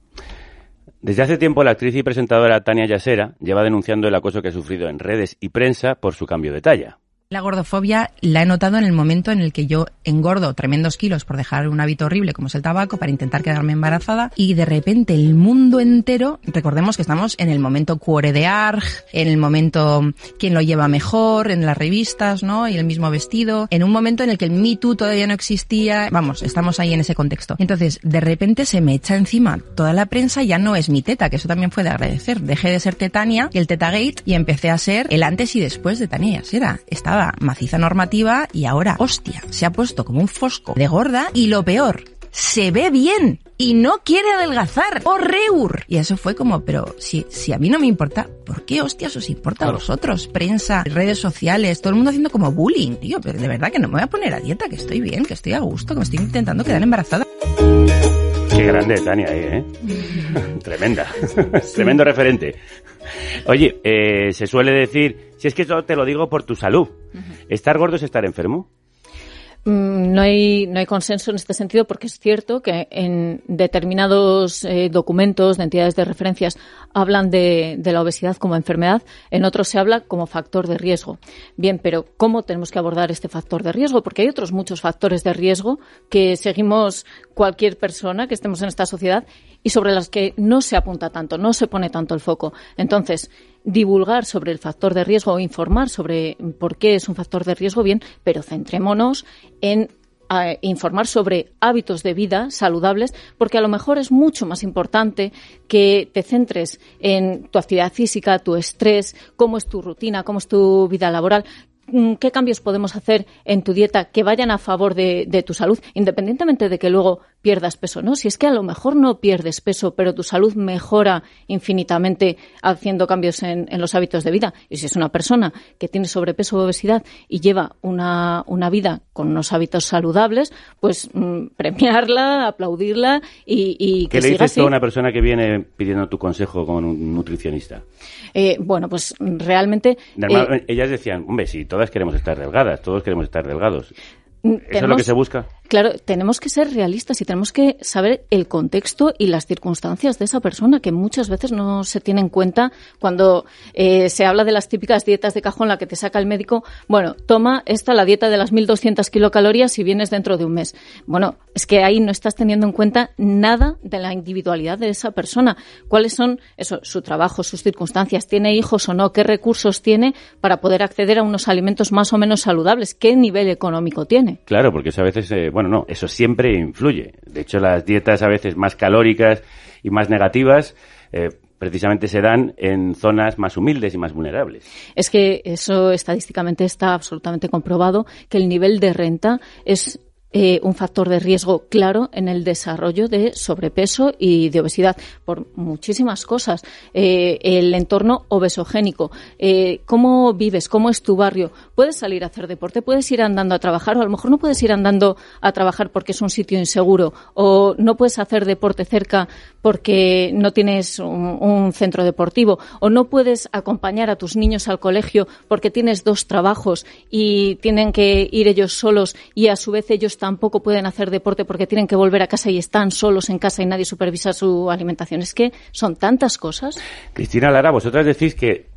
Desde hace tiempo la actriz y presentadora Tania Yasera lleva denunciando el acoso que ha sufrido en redes y prensa por su cambio de talla. La gordofobia la he notado en el momento en el que yo engordo tremendos kilos por dejar un hábito horrible como es el tabaco para intentar quedarme embarazada y de repente el mundo entero, recordemos que estamos en el momento cuore de Arg, en el momento quién lo lleva mejor, en las revistas, ¿no? Y el mismo vestido, en un momento en el que el Me Too todavía no existía, vamos, estamos ahí en ese contexto. Entonces, de repente se me echa encima toda la prensa, ya no es mi teta, que eso también fue de agradecer. Dejé de ser Tetania el Tetagate y empecé a ser el antes y después de Tania Yasera. Estaba maciza normativa y ahora, hostia, se ha puesto como un fosco de gorda y lo peor, se ve bien y no quiere adelgazar. ¡Horreur! Y eso fue como, pero si, si a mí no me importa, ¿por qué hostias os importa a vosotros? Prensa, redes sociales, todo el mundo haciendo como bullying, tío. Pero de verdad que no me voy a poner a dieta, que estoy bien, que estoy a gusto, que me estoy intentando quedar embarazada. Qué grande Tania ahí, ¿eh? Tremenda. Tremendo referente. Oye, eh, se suele decir, si es que yo te lo digo por tu salud, ¿estar gordo es estar enfermo? Mm, no hay, no hay consenso en este sentido porque es cierto que en determinados eh, documentos de entidades de referencias hablan de, de, la obesidad como enfermedad, en otros se habla como factor de riesgo. Bien, pero ¿cómo tenemos que abordar este factor de riesgo? Porque hay otros muchos factores de riesgo que seguimos cualquier persona que estemos en esta sociedad y sobre las que no se apunta tanto, no se pone tanto el foco. Entonces, divulgar sobre el factor de riesgo o informar sobre por qué es un factor de riesgo, bien, pero centrémonos en informar sobre hábitos de vida saludables, porque a lo mejor es mucho más importante que te centres en tu actividad física, tu estrés, cómo es tu rutina, cómo es tu vida laboral, qué cambios podemos hacer en tu dieta que vayan a favor de, tu salud, independientemente de que luego pierdas peso, ¿no? Si es que a lo mejor no pierdes peso, pero tu salud mejora infinitamente haciendo cambios en, los hábitos de vida. Y si es una persona que tiene sobrepeso o obesidad y lleva una, vida con unos hábitos saludables, pues mm, premiarla, aplaudirla y, que ¿Qué le dices a una persona que viene pidiendo tu consejo con un nutricionista? Eh, bueno, pues realmente... Eh, ellas decían, hombre, si todas queremos estar delgadas, todos queremos estar delgados. ¿Eso es lo que se busca? Claro, tenemos que ser realistas y tenemos que saber el contexto y las circunstancias de esa persona que muchas veces no se tiene en cuenta cuando eh, se habla de las típicas dietas de cajón, la que te saca el médico. Bueno, toma esta la dieta de las 1.200 kilocalorías si vienes dentro de un mes. Bueno, es que ahí no estás teniendo en cuenta nada de la individualidad de esa persona. ¿Cuáles son eso, su trabajo, sus circunstancias? ¿Tiene hijos o no? ¿Qué recursos tiene para poder acceder a unos alimentos más o menos saludables? ¿Qué nivel económico tiene? Claro, porque a veces, eh, bueno, no, eso siempre influye. De hecho, las dietas a veces más calóricas y más negativas eh, precisamente se dan en zonas más humildes y más vulnerables. Es que eso estadísticamente está absolutamente comprobado, que el nivel de renta es eh, un factor de riesgo claro en el desarrollo de sobrepeso y de obesidad por muchísimas cosas. Eh, el entorno obesogénico, eh, cómo vives, cómo es tu barrio. Puedes salir a hacer deporte, puedes ir andando a trabajar o a lo mejor no puedes ir andando a trabajar porque es un sitio inseguro. O no puedes hacer deporte cerca porque no tienes un, un centro deportivo. O no puedes acompañar a tus niños al colegio porque tienes dos trabajos y tienen que ir ellos solos y a su vez ellos tampoco pueden hacer deporte porque tienen que volver a casa y están solos en casa y nadie supervisa su alimentación. Es que son tantas cosas. Cristina Lara, vosotras decís que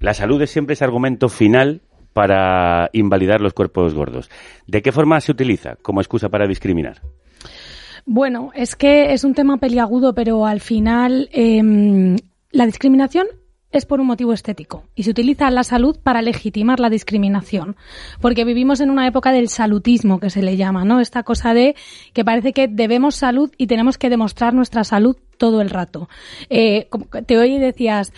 la salud es siempre ese argumento final para invalidar los cuerpos gordos. ¿De qué forma se utiliza como excusa para discriminar? Bueno, es que es un tema peliagudo, pero al final eh, la discriminación es por un motivo estético y se utiliza la salud para legitimar la discriminación, porque vivimos en una época del salutismo que se le llama, ¿no? Esta cosa de que parece que debemos salud y tenemos que demostrar nuestra salud todo el rato. Eh, te oí y decías,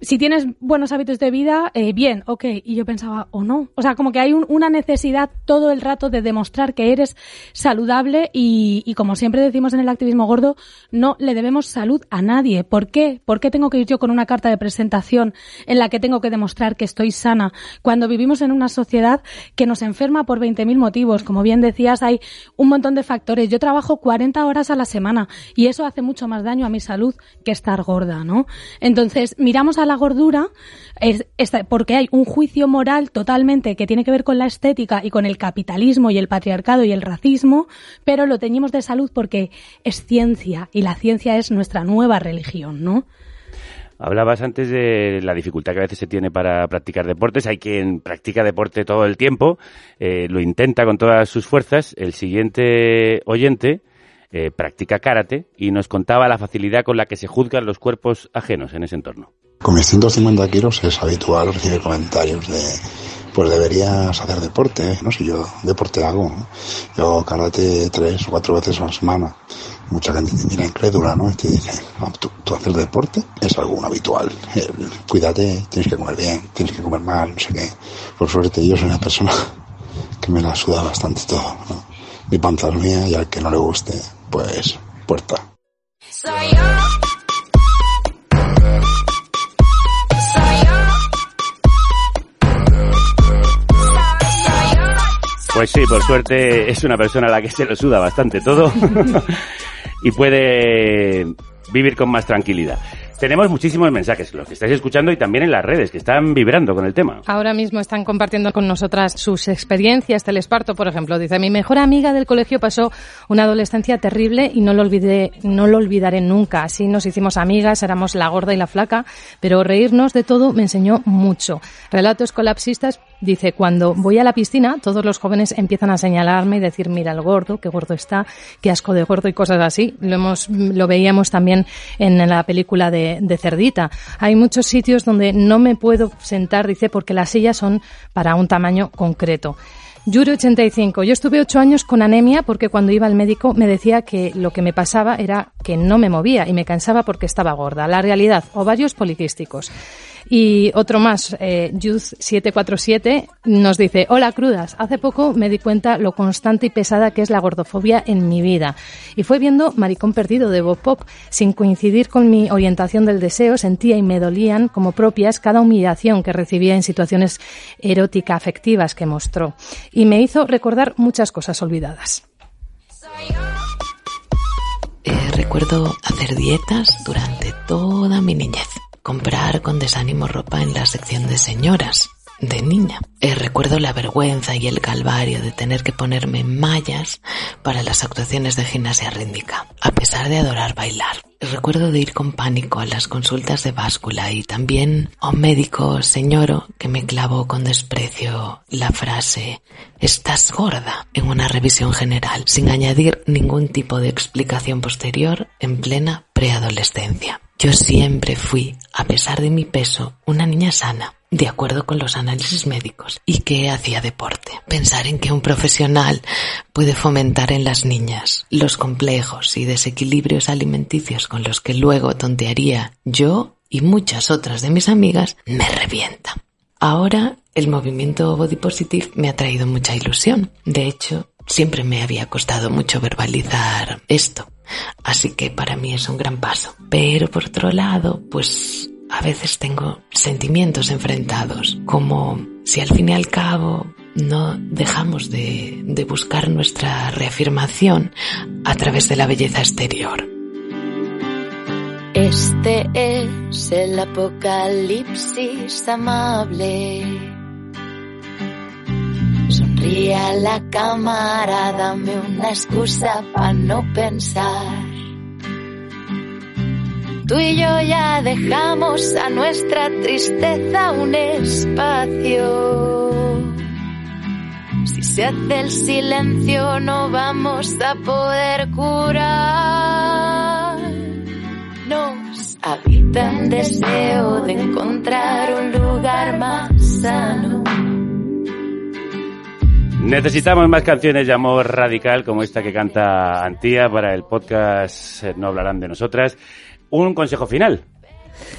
si tienes buenos hábitos de vida, eh, bien, ok. Y yo pensaba, o no. O sea, como que hay un, una necesidad todo el rato de demostrar que eres saludable y, y, como siempre decimos en el activismo gordo, no le debemos salud a nadie. ¿Por qué? ¿Por qué tengo que ir yo con una carta de presentación en la que tengo que demostrar que estoy sana cuando vivimos en una sociedad que nos enferma por 20.000 motivos? Como bien decías, hay un montón de factores. Yo trabajo 40 horas a la semana y eso hace mucho más a mi salud que estar gorda, ¿no? Entonces, miramos a la gordura es, es, porque hay un juicio moral totalmente que tiene que ver con la estética y con el capitalismo y el patriarcado y el racismo, pero lo teñimos de salud porque es ciencia y la ciencia es nuestra nueva religión, ¿no? Hablabas antes de la dificultad que a veces se tiene para practicar deportes. Hay quien practica deporte todo el tiempo, eh, lo intenta con todas sus fuerzas. El siguiente oyente eh, practica karate y nos contaba la facilidad con la que se juzgan los cuerpos ajenos en ese entorno. Con mis 150 kilos es habitual recibir comentarios de pues deberías hacer deporte, no sé, yo deporte hago, ¿no? yo karate tres o cuatro veces a la semana. Mucha gente te mira incrédula, ¿no? Y te dice, ¿tú, tú haces deporte? Es algo habitual. Eh, cuídate, tienes que comer bien, tienes que comer mal, no sé qué. Por suerte yo soy una persona que me la suda bastante todo, ¿no? Mi panza es mía y al que no le guste, pues puerta. Pues sí, por suerte es una persona a la que se lo suda bastante todo y puede vivir con más tranquilidad. Tenemos muchísimos mensajes, los que estáis escuchando y también en las redes, que están vibrando con el tema. Ahora mismo están compartiendo con nosotras sus experiencias. Telesparto, por ejemplo, dice, mi mejor amiga del colegio pasó una adolescencia terrible y no lo olvidé, no lo olvidaré nunca. Así nos hicimos amigas, éramos la gorda y la flaca, pero reírnos de todo me enseñó mucho. Relatos colapsistas Dice, cuando voy a la piscina, todos los jóvenes empiezan a señalarme y decir, mira el gordo, qué gordo está, qué asco de gordo y cosas así. Lo hemos, lo veíamos también en la película de, de Cerdita. Hay muchos sitios donde no me puedo sentar, dice, porque las sillas son para un tamaño concreto. Yuri 85. Yo estuve ocho años con anemia porque cuando iba al médico me decía que lo que me pasaba era que no me movía y me cansaba porque estaba gorda. La realidad, ovarios poliquísticos. Y otro más, eh, Youth747, nos dice, hola crudas, hace poco me di cuenta lo constante y pesada que es la gordofobia en mi vida. Y fue viendo Maricón Perdido de Bob Pop. Sin coincidir con mi orientación del deseo, sentía y me dolían como propias cada humillación que recibía en situaciones erótica afectivas que mostró. Y me hizo recordar muchas cosas olvidadas. Eh, recuerdo hacer dietas durante toda mi niñez comprar con desánimo ropa en la sección de señoras. de niña. Eh, recuerdo la vergüenza y el calvario de tener que ponerme mallas para las actuaciones de gimnasia rítmica, a pesar de adorar bailar. Recuerdo de ir con pánico a las consultas de báscula y también a un médico señoro que me clavó con desprecio la frase estás gorda en una revisión general, sin añadir ningún tipo de explicación posterior en plena preadolescencia. Yo siempre fui, a pesar de mi peso, una niña sana, de acuerdo con los análisis médicos, y que hacía deporte. Pensar en que un profesional puede fomentar en las niñas los complejos y desequilibrios alimenticios con los que luego tontearía yo y muchas otras de mis amigas me revienta. Ahora el movimiento Body Positive me ha traído mucha ilusión. De hecho, siempre me había costado mucho verbalizar esto. Así que para mí es un gran paso. Pero por otro lado, pues a veces tengo sentimientos enfrentados, como si al fin y al cabo no dejamos de, de buscar nuestra reafirmación a través de la belleza exterior. Este es el apocalipsis amable. Sonríe a la cámara, dame una excusa para no pensar. Tú y yo ya dejamos a nuestra tristeza un espacio. Si se hace el silencio no vamos a poder curar. Nos habita el deseo de encontrar un lugar más sano. Necesitamos más canciones de amor radical como esta que canta Antía para el podcast No hablarán de nosotras. Un consejo final.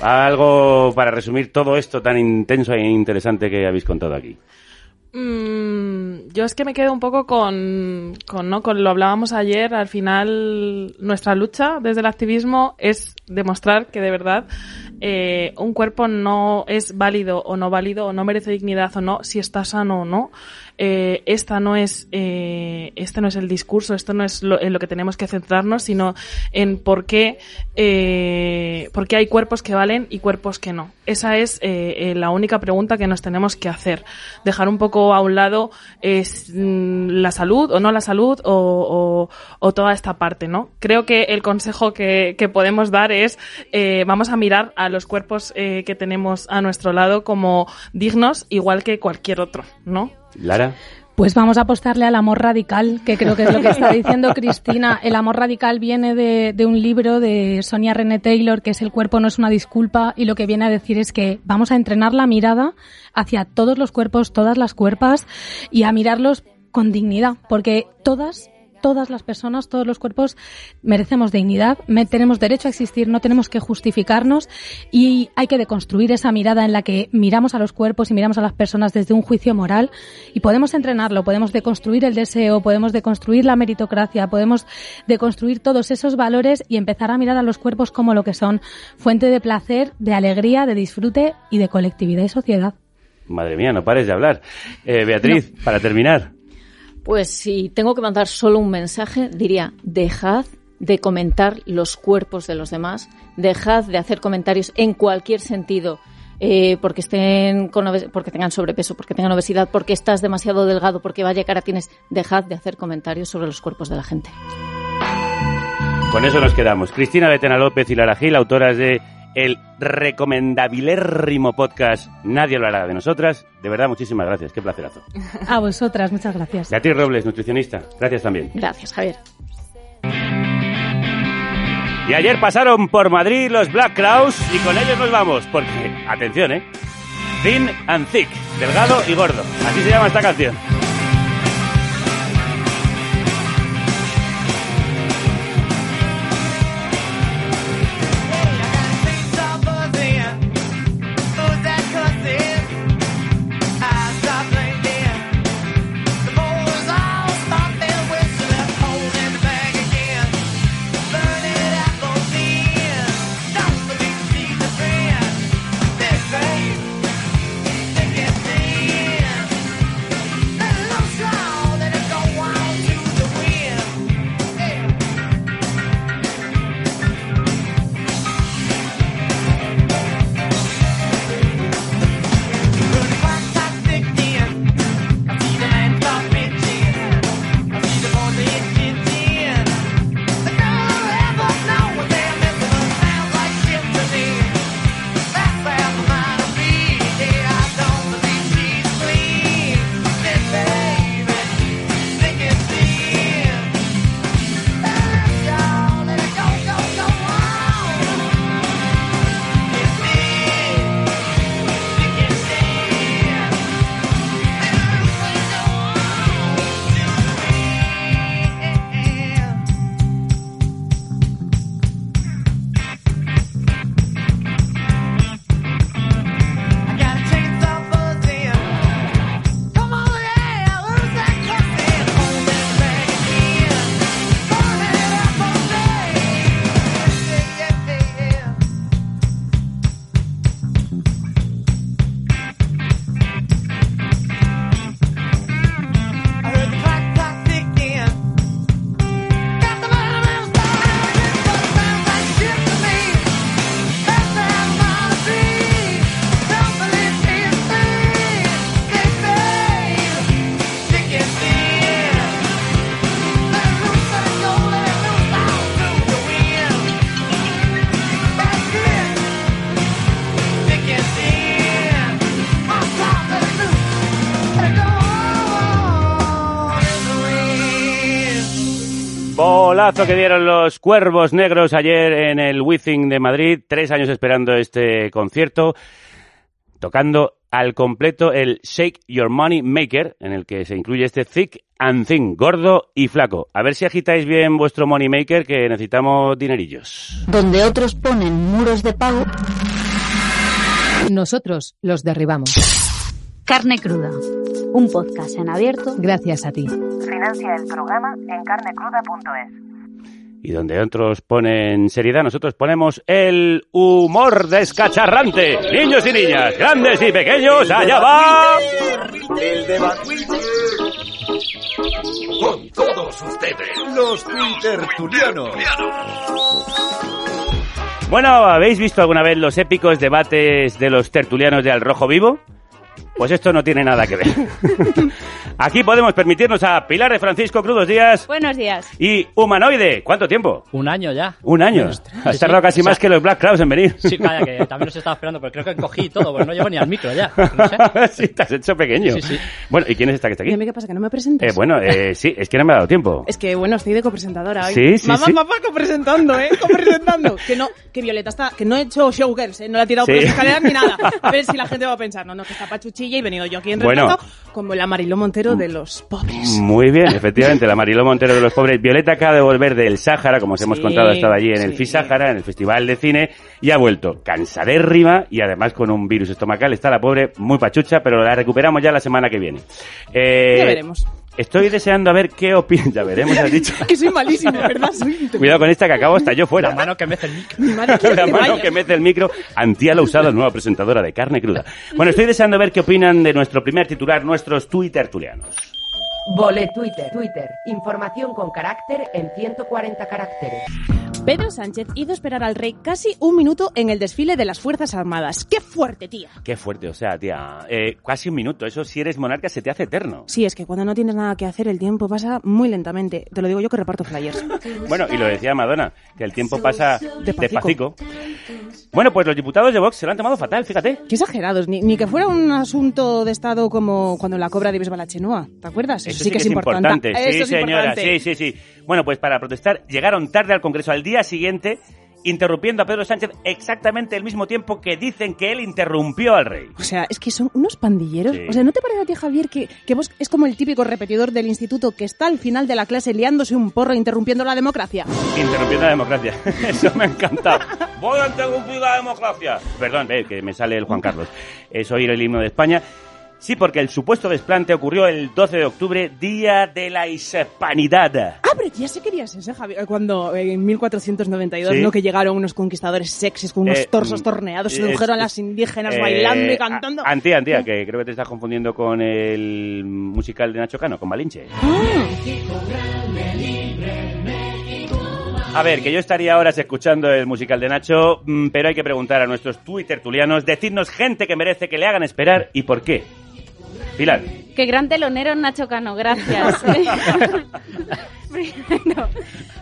Algo para resumir todo esto tan intenso e interesante que habéis contado aquí. Mm, yo es que me quedo un poco con, con, ¿no? con lo hablábamos ayer. Al final, nuestra lucha desde el activismo es demostrar que de verdad eh, un cuerpo no es válido o no válido o no merece dignidad o no si está sano o no. Eh, esta no es eh, este no es el discurso, esto no es lo, en lo que tenemos que centrarnos, sino en por qué, eh, por qué hay cuerpos que valen y cuerpos que no. Esa es la única pregunta que nos tenemos que hacer. Dejar un poco a un lado mm, la salud o no la salud o, toda esta parte, ¿no? Creo que el consejo que, podemos dar es vamos a mirar a los cuerpos que tenemos a nuestro lado como dignos, igual que cualquier otro, ¿no? Lara. Pues vamos a apostarle al amor radical, que creo que es lo que está diciendo Cristina. El amor radical viene de, de, un libro de Sonia René Taylor, que es El cuerpo no es una disculpa, y lo que viene a decir es que vamos a entrenar la mirada hacia todos los cuerpos, todas las cuerpas, y a mirarlos con dignidad, porque todas todas las personas, todos los cuerpos merecemos dignidad, tenemos derecho a existir, no tenemos que justificarnos y hay que deconstruir esa mirada en la que miramos a los cuerpos y miramos a las personas desde un juicio moral y podemos entrenarlo, podemos deconstruir el deseo, podemos deconstruir la meritocracia, podemos deconstruir todos esos valores y empezar a mirar a los cuerpos como lo que son, fuente de placer, de alegría, de disfrute y de colectividad y sociedad. Madre mía, no pares de hablar. Eh, Beatriz, no. para terminar. Pues si tengo que mandar solo un mensaje, diría, dejad de comentar los cuerpos de los demás, dejad de hacer comentarios en cualquier sentido, eh, porque estén con porque tengan sobrepeso, porque tengan obesidad, porque estás demasiado delgado, porque vaya cara tienes, dejad de hacer comentarios sobre los cuerpos de la gente. Con eso nos quedamos. Cristina Betena López y Lara Gil, autoras de el recomendabilérrimo podcast Nadie hablará de nosotras. De verdad, muchísimas gracias. Qué placerazo. A vosotras, muchas gracias. Beatriz Robles, nutricionista. Gracias también. Gracias, Javier. Y ayer pasaron por Madrid los Black Crowes y con ellos nos vamos, porque, atención, ¿eh? Thin and Thick, delgado y gordo. Así se llama esta canción. Golazo que dieron los Cuervos Negros ayer en el Withing de Madrid. Tres años esperando este concierto, tocando al completo el Shake Your Money Maker, en el que se incluye este Thick and Thin, gordo y flaco. A ver si agitáis bien vuestro Money Maker, que necesitamos dinerillos. Donde otros ponen muros de pago, Nosotros los derribamos. carne cruda. Un podcast en abierto. Gracias a ti. Financia el programa en carnecruda.es. Y donde otros ponen seriedad, nosotros ponemos el humor descacharrante. Niños y niñas, grandes y pequeños, allá va. El debate con todos ustedes, los Twittertulianos. Bueno, ¿habéis visto alguna vez los épicos debates de los tertulianos de Al Rojo Vivo? Pues esto no tiene nada que ver. Aquí podemos permitirnos a Pilar de Francisco Crudos Díaz Buenos días. y Humanoide. ¿Cuánto tiempo? Un año ya. Un año. Has Sí, tardado sí. casi O sea, más que los Black Crowes en venir. Sí, vaya, que también los estaba esperando, pero creo que cogí todo, porque no llevo ni al micro ya. No sé. sí, te has hecho pequeño. Sí, sí. Bueno, ¿y quién es esta que está ¿Y aquí? a mí qué pasa? ¿Que no me presentas? Eh, bueno, eh, sí, es que no me ha dado tiempo. Es que, bueno, estoy de copresentadora hoy. Sí, sí, Mamá, sí. mamá, copresentando, ¿eh? Copresentando. que no, que Violeta está, que no he hecho showgirls, ¿eh? No la he tirado Sí. por las escaleras ni nada. A ver si la gente va a pensar, no, no, que está y he venido yo aquí en Bueno. como la Mariló Montero de los pobres. Muy bien, efectivamente, la Mariló Montero de los pobres. Violeta acaba de volver del Sáhara, como os hemos contado, ha estado allí en el sí. FI Sáhara, en el Festival de Cine, y ha vuelto cansadérrima y además con un virus estomacal. Está la pobre muy pachucha, pero la recuperamos ya la semana que viene. Eh, Ya veremos. Estoy deseando a ver qué opinan. Ya veremos, has dicho. que soy malísima, ¿verdad? Soy... Cuidado con esta que acabo hasta yo fuera. La mano que mece el micro. Mi madre quiere la mano que mete el micro. Antía la usada, nueva presentadora de carne cruda. Bueno, estoy deseando ver qué opinan de nuestro primer titular, nuestros Twitter tulianos. Vole Twitter, Twitter. Información con carácter en 140 caracteres. Pedro Sánchez hizo esperar al rey casi un minuto en el desfile de las Fuerzas Armadas. ¡Qué fuerte, tía! Qué fuerte, o sea, tía, eh, casi un minuto. Eso si eres monarca se te hace eterno. Sí, es que cuando no tienes nada que hacer el tiempo pasa muy lentamente. Te lo digo yo que reparto flyers. Bueno, y lo decía Madonna, que el tiempo pasa Despacito. Bueno, pues los diputados de Vox se lo han tomado fatal, fíjate. Qué exagerados, ni, ni que fuera un asunto de Estado como cuando la cobra de Bisbal la Chenoa, ¿te acuerdas? Eso sí que es importante. Sí, Eso es señora, importante. sí, sí, sí. Bueno, pues para protestar llegaron tarde al Congreso al día siguiente, interrumpiendo a Pedro Sánchez exactamente el mismo tiempo que dicen que él interrumpió al rey. O sea, es que son unos pandilleros. Sí. O sea, ¿no te parece a ti, Javier, que, que vos es como el típico repetidor del instituto que está al final de la clase liándose un porro e interrumpiendo la democracia? Interrumpiendo la democracia. Eso me ha encantado. Voy a interrumpir la democracia. Perdón, eh, que me sale el Juan Carlos. Es oír el himno de España. Sí, porque el supuesto desplante ocurrió el 12 de octubre, Día de la Hispanidad. Ah, pero ya sé que días ese, Javier. Cuando eh, en 1492, Sí. ¿no? Que llegaron unos conquistadores sexys con unos Eh, torsos mm, torneados, eh, sedujeron es- a las indígenas Eh, bailando y cantando. Antía, Antía, que creo que te estás confundiendo con el musical de Nacho Cano, con Malinche. A ver, que yo estaría horas escuchando el musical de Nacho, mm, pero hay que preguntar a nuestros Twitter tulianos, decirnos gente que merece que le hagan esperar y por qué. Pilar. Qué gran telonero Nacho Cano, gracias. primero,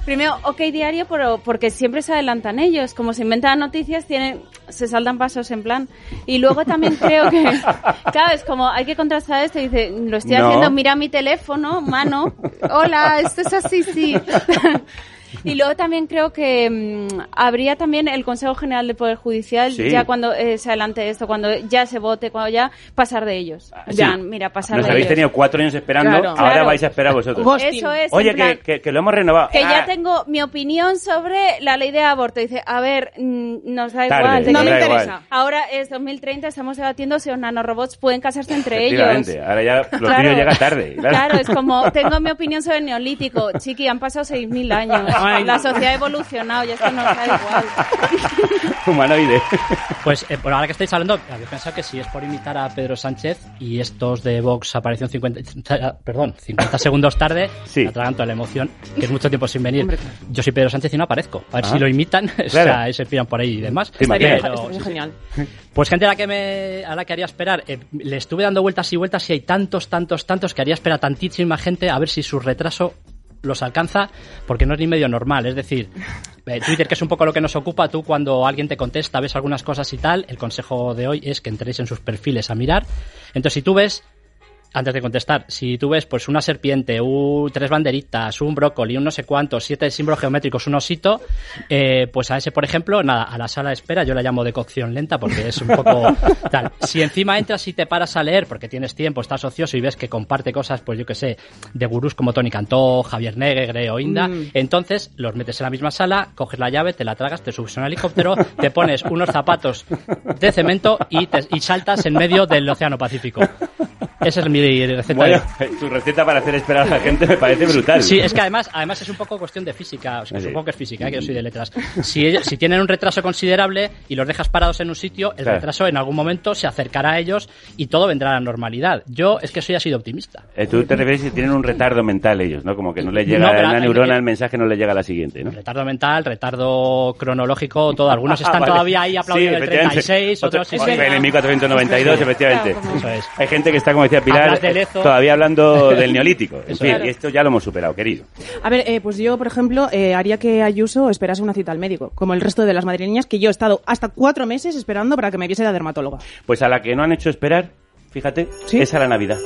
primero, OK Diario, pero porque siempre se adelantan ellos. Como se inventan noticias, tienen, se saltan pasos en plan. Y luego también creo que, claro, es como hay que contrastar esto. y Dice, lo estoy No. haciendo, mira mi teléfono, mano. Hola, esto es así, sí. Y luego también creo que mm, habría también el Consejo General del Poder Judicial, Sí. ya cuando eh, se adelante esto, cuando ya se vote, cuando ya pasar de ellos. Sí. Ya, mira, pasar Nos de habéis ellos. tenido cuatro años esperando, Claro. ahora Claro. vais a esperar vosotros. Eso es. Oye, que, que, que lo hemos renovado. que ya Ah, tengo mi opinión sobre la ley de aborto. Dice, a ver, mm, nos da Tarde, igual. ¿de no qué me le interesa. Ahora es 2030, estamos debatiendo si los nanorobots pueden casarse entre ellos. Ahora ya lo Claro. llega tarde. Claro, es como, tengo mi opinión sobre el neolítico. Chiqui, han pasado 6.000 años. Ay. La sociedad ha evolucionado, ya esto nos da igual. Humanoide. Pues eh, bueno, ahora que estáis hablando, había pensado que si es por imitar a Pedro Sánchez y estos de Vox aparecieron 50, perdón, 50 segundos tarde, Sí. atraganto a la emoción, que es mucho tiempo sin venir. Yo soy Pedro Sánchez y no aparezco. A ver Ah. si lo imitan, o sea, y se piran por ahí y demás. Estaría, Pero- estaría genial. Pues gente a la que me a la que haría esperar, eh, le estuve dando vueltas y vueltas y hay tantos, tantos, tantos que haría esperar a tantísima gente a ver si su retraso los alcanza, porque no es ni medio normal. Es decir, eh, Twitter, que es un poco lo que nos ocupa, tú cuando alguien te contesta, ves algunas cosas y tal, el consejo de hoy es que entréis en sus perfiles a mirar. Entonces, si tú ves antes de contestar, si tú ves pues una serpiente, un, tres banderitas, un brócoli, un no sé cuántos, siete símbolos geométricos, un osito, eh, pues a ese, por ejemplo, nada, a la sala de espera yo la llamo de cocción lenta porque es un poco tal. Si encima entras y te paras a leer porque tienes tiempo, estás ocioso y ves que comparte cosas, pues yo que sé, de gurús como Tony Cantó, Javier Negre o Inda, Mm. entonces los metes en la misma sala, coges la llave, te la tragas, te subes a un helicóptero, te pones unos zapatos de cemento y, te- y saltas en medio del Océano Pacífico. Esa es mi receta. Bueno, tu receta para hacer esperar a la gente me parece brutal. Sí, es que además, además es un poco cuestión de física, o sea, Sí. supongo que es física, ¿eh? que yo soy de letras. Si, si tienen un retraso considerable y los dejas parados en un sitio, el Claro. retraso en algún momento se acercará a ellos y todo vendrá a la normalidad. Yo es que soy así de optimista. Eh, Tú te refieres si tienen un retardo mental ellos, ¿no? Como que no le llega No, a una neurona, el mensaje no le llega a la siguiente, ¿no? Retardo mental, retardo cronológico, todo. Algunos Ah, están vale. todavía ahí aplaudiendo Sí, el efectivamente. 36, otros Otro- sí. En el 1492, efectivamente. Eso es. Hay gente que está, como decía Pilar, eh, todavía hablando del neolítico. En fin, esto ya lo hemos superado, querido. A ver, eh, pues yo, por ejemplo, eh, haría que Ayuso esperase una cita al médico, como el resto de las madrileñas, que yo he estado hasta cuatro meses esperando para que me viese la dermatóloga. Pues a la que no han hecho esperar, fíjate, es a la Navidad.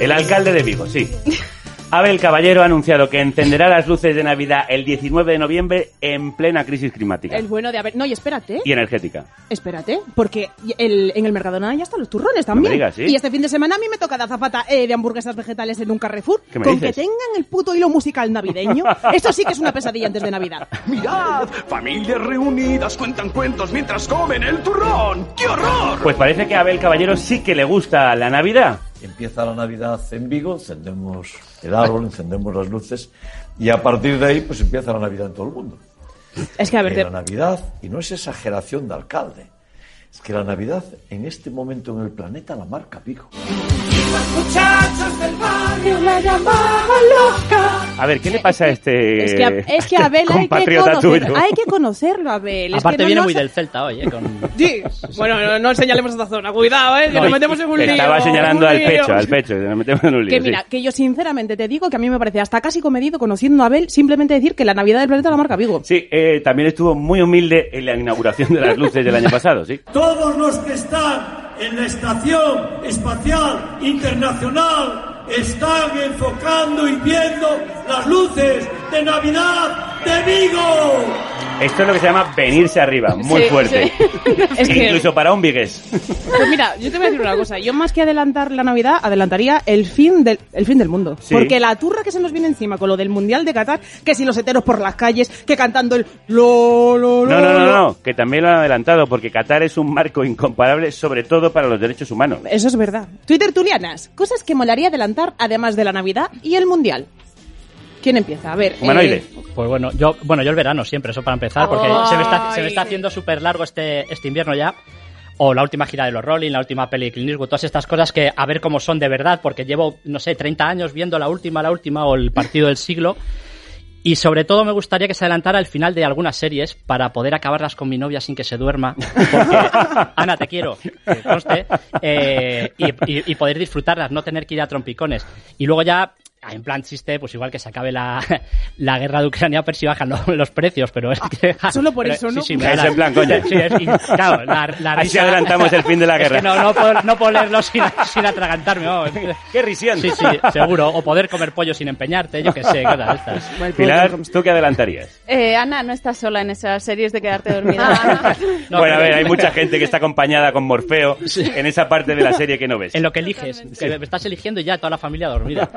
El alcalde de Vigo, sí. Abel Caballero ha anunciado que encenderá las luces de Navidad el 19 de noviembre en plena crisis climática El bueno de haber... No, y espérate, y energética. espérate, porque el- en el Mercadona ya están los turrones también. me digas, ¿sí? Y este fin de semana a mí me toca de azafata eh, de hamburguesas vegetales en un Carrefour, ¿Qué me con dices? que tengan el puto hilo musical navideño. Esto sí que es una pesadilla antes de Navidad. ¡Mirad! Familias reunidas cuentan cuentos mientras comen el turrón. ¡Qué horror! Pues parece que a Abel Caballero sí que le gusta la Navidad. Empieza la Navidad en Vigo, encendemos el árbol, encendemos las luces y a partir de ahí pues empieza la Navidad en todo el mundo. Es que a ver, Eh, la Navidad, y no es exageración de alcalde, es que la Navidad en este momento en el planeta la marca Vigo. Muchachos del barrio la llamaban loca. A ver, ¿qué le pasa a este Es que, a- es que a Abel hay que, conocer- tuyo? hay que conocerlo, Abel. Es Aparte que no viene nos- muy del Celta hoy, ¿eh? Con... Sí, bueno, no, no señalemos esta zona, cuidado, eh, que No, nos y- metemos en un lío. estaba señalando un al lío. pecho, al pecho, que nos metemos en un lío. Que sí. mira, que yo sinceramente te digo que a mí me parece hasta casi comedido conociendo a Abel simplemente decir que la Navidad del planeta la marca Vigo. Sí, eh, también estuvo muy humilde en la inauguración de las luces del año pasado, sí. Todos los que están en la Estación Espacial Internacional están enfocando y viendo las luces de Navidad de Vigo. Esto es lo que se llama venirse arriba, muy Sí, fuerte. sí. Es que- Incluso para un vigués. Pues mira, yo te voy a decir una cosa. Yo más que adelantar la Navidad, adelantaría el fin del, el fin del mundo. Sí. Porque la turra que se nos viene encima con lo del Mundial de Qatar, que si los heteros por las calles, que cantando el lo, lo, lo, No, no, no, lo. no, que también lo han adelantado, porque Qatar es un marco incomparable, sobre todo para los derechos humanos. Eso es verdad. Twitter Tulianas, cosas que molaría adelantar además de la Navidad y el Mundial. ¿Quién empieza? A ver. eh, Pues bueno, yo, bueno, yo el verano siempre, eso para empezar, porque Ay. se me está, se me está haciendo súper largo este, este invierno ya. O la última gira de los Rolling, la última peli de Clint Eastwood, todas estas cosas que a ver cómo son de verdad, porque llevo, no sé, 30 años viendo la última, la última o el partido del siglo. Y sobre todo me gustaría que se adelantara el final de algunas series para poder acabarlas con mi novia sin que se duerma. Porque, Ana, te quiero, que conste, eh, y, y- y poder disfrutarlas, no tener que ir a trompicones. Y luego ya, en plan chiste, pues igual que se acabe la, la guerra de Ucrania, a ver si bajan lo- los precios, pero es que... Solo por pero- eso, ¿no? Sí, sí, me Es en plan, coña. Sí, es- y, claro, la, la risa- adelantamos el fin de la Es que guerra. no, no, puedo, no puedo leerlo sin, sin atragantarme, vamos. ¡Qué risión! Sí, sí, seguro. O poder comer pollo sin empeñarte, yo qué sé, cosas de estas. Pilar, ¿tú qué adelantarías? Eh, Ana, no estás sola en esas series de quedarte dormida. bueno, a ver, hay mucha gente que está acompañada con Morfeo en esa parte de la serie que no ves. En lo que eliges, que estás eligiendo y ya toda la familia dormida.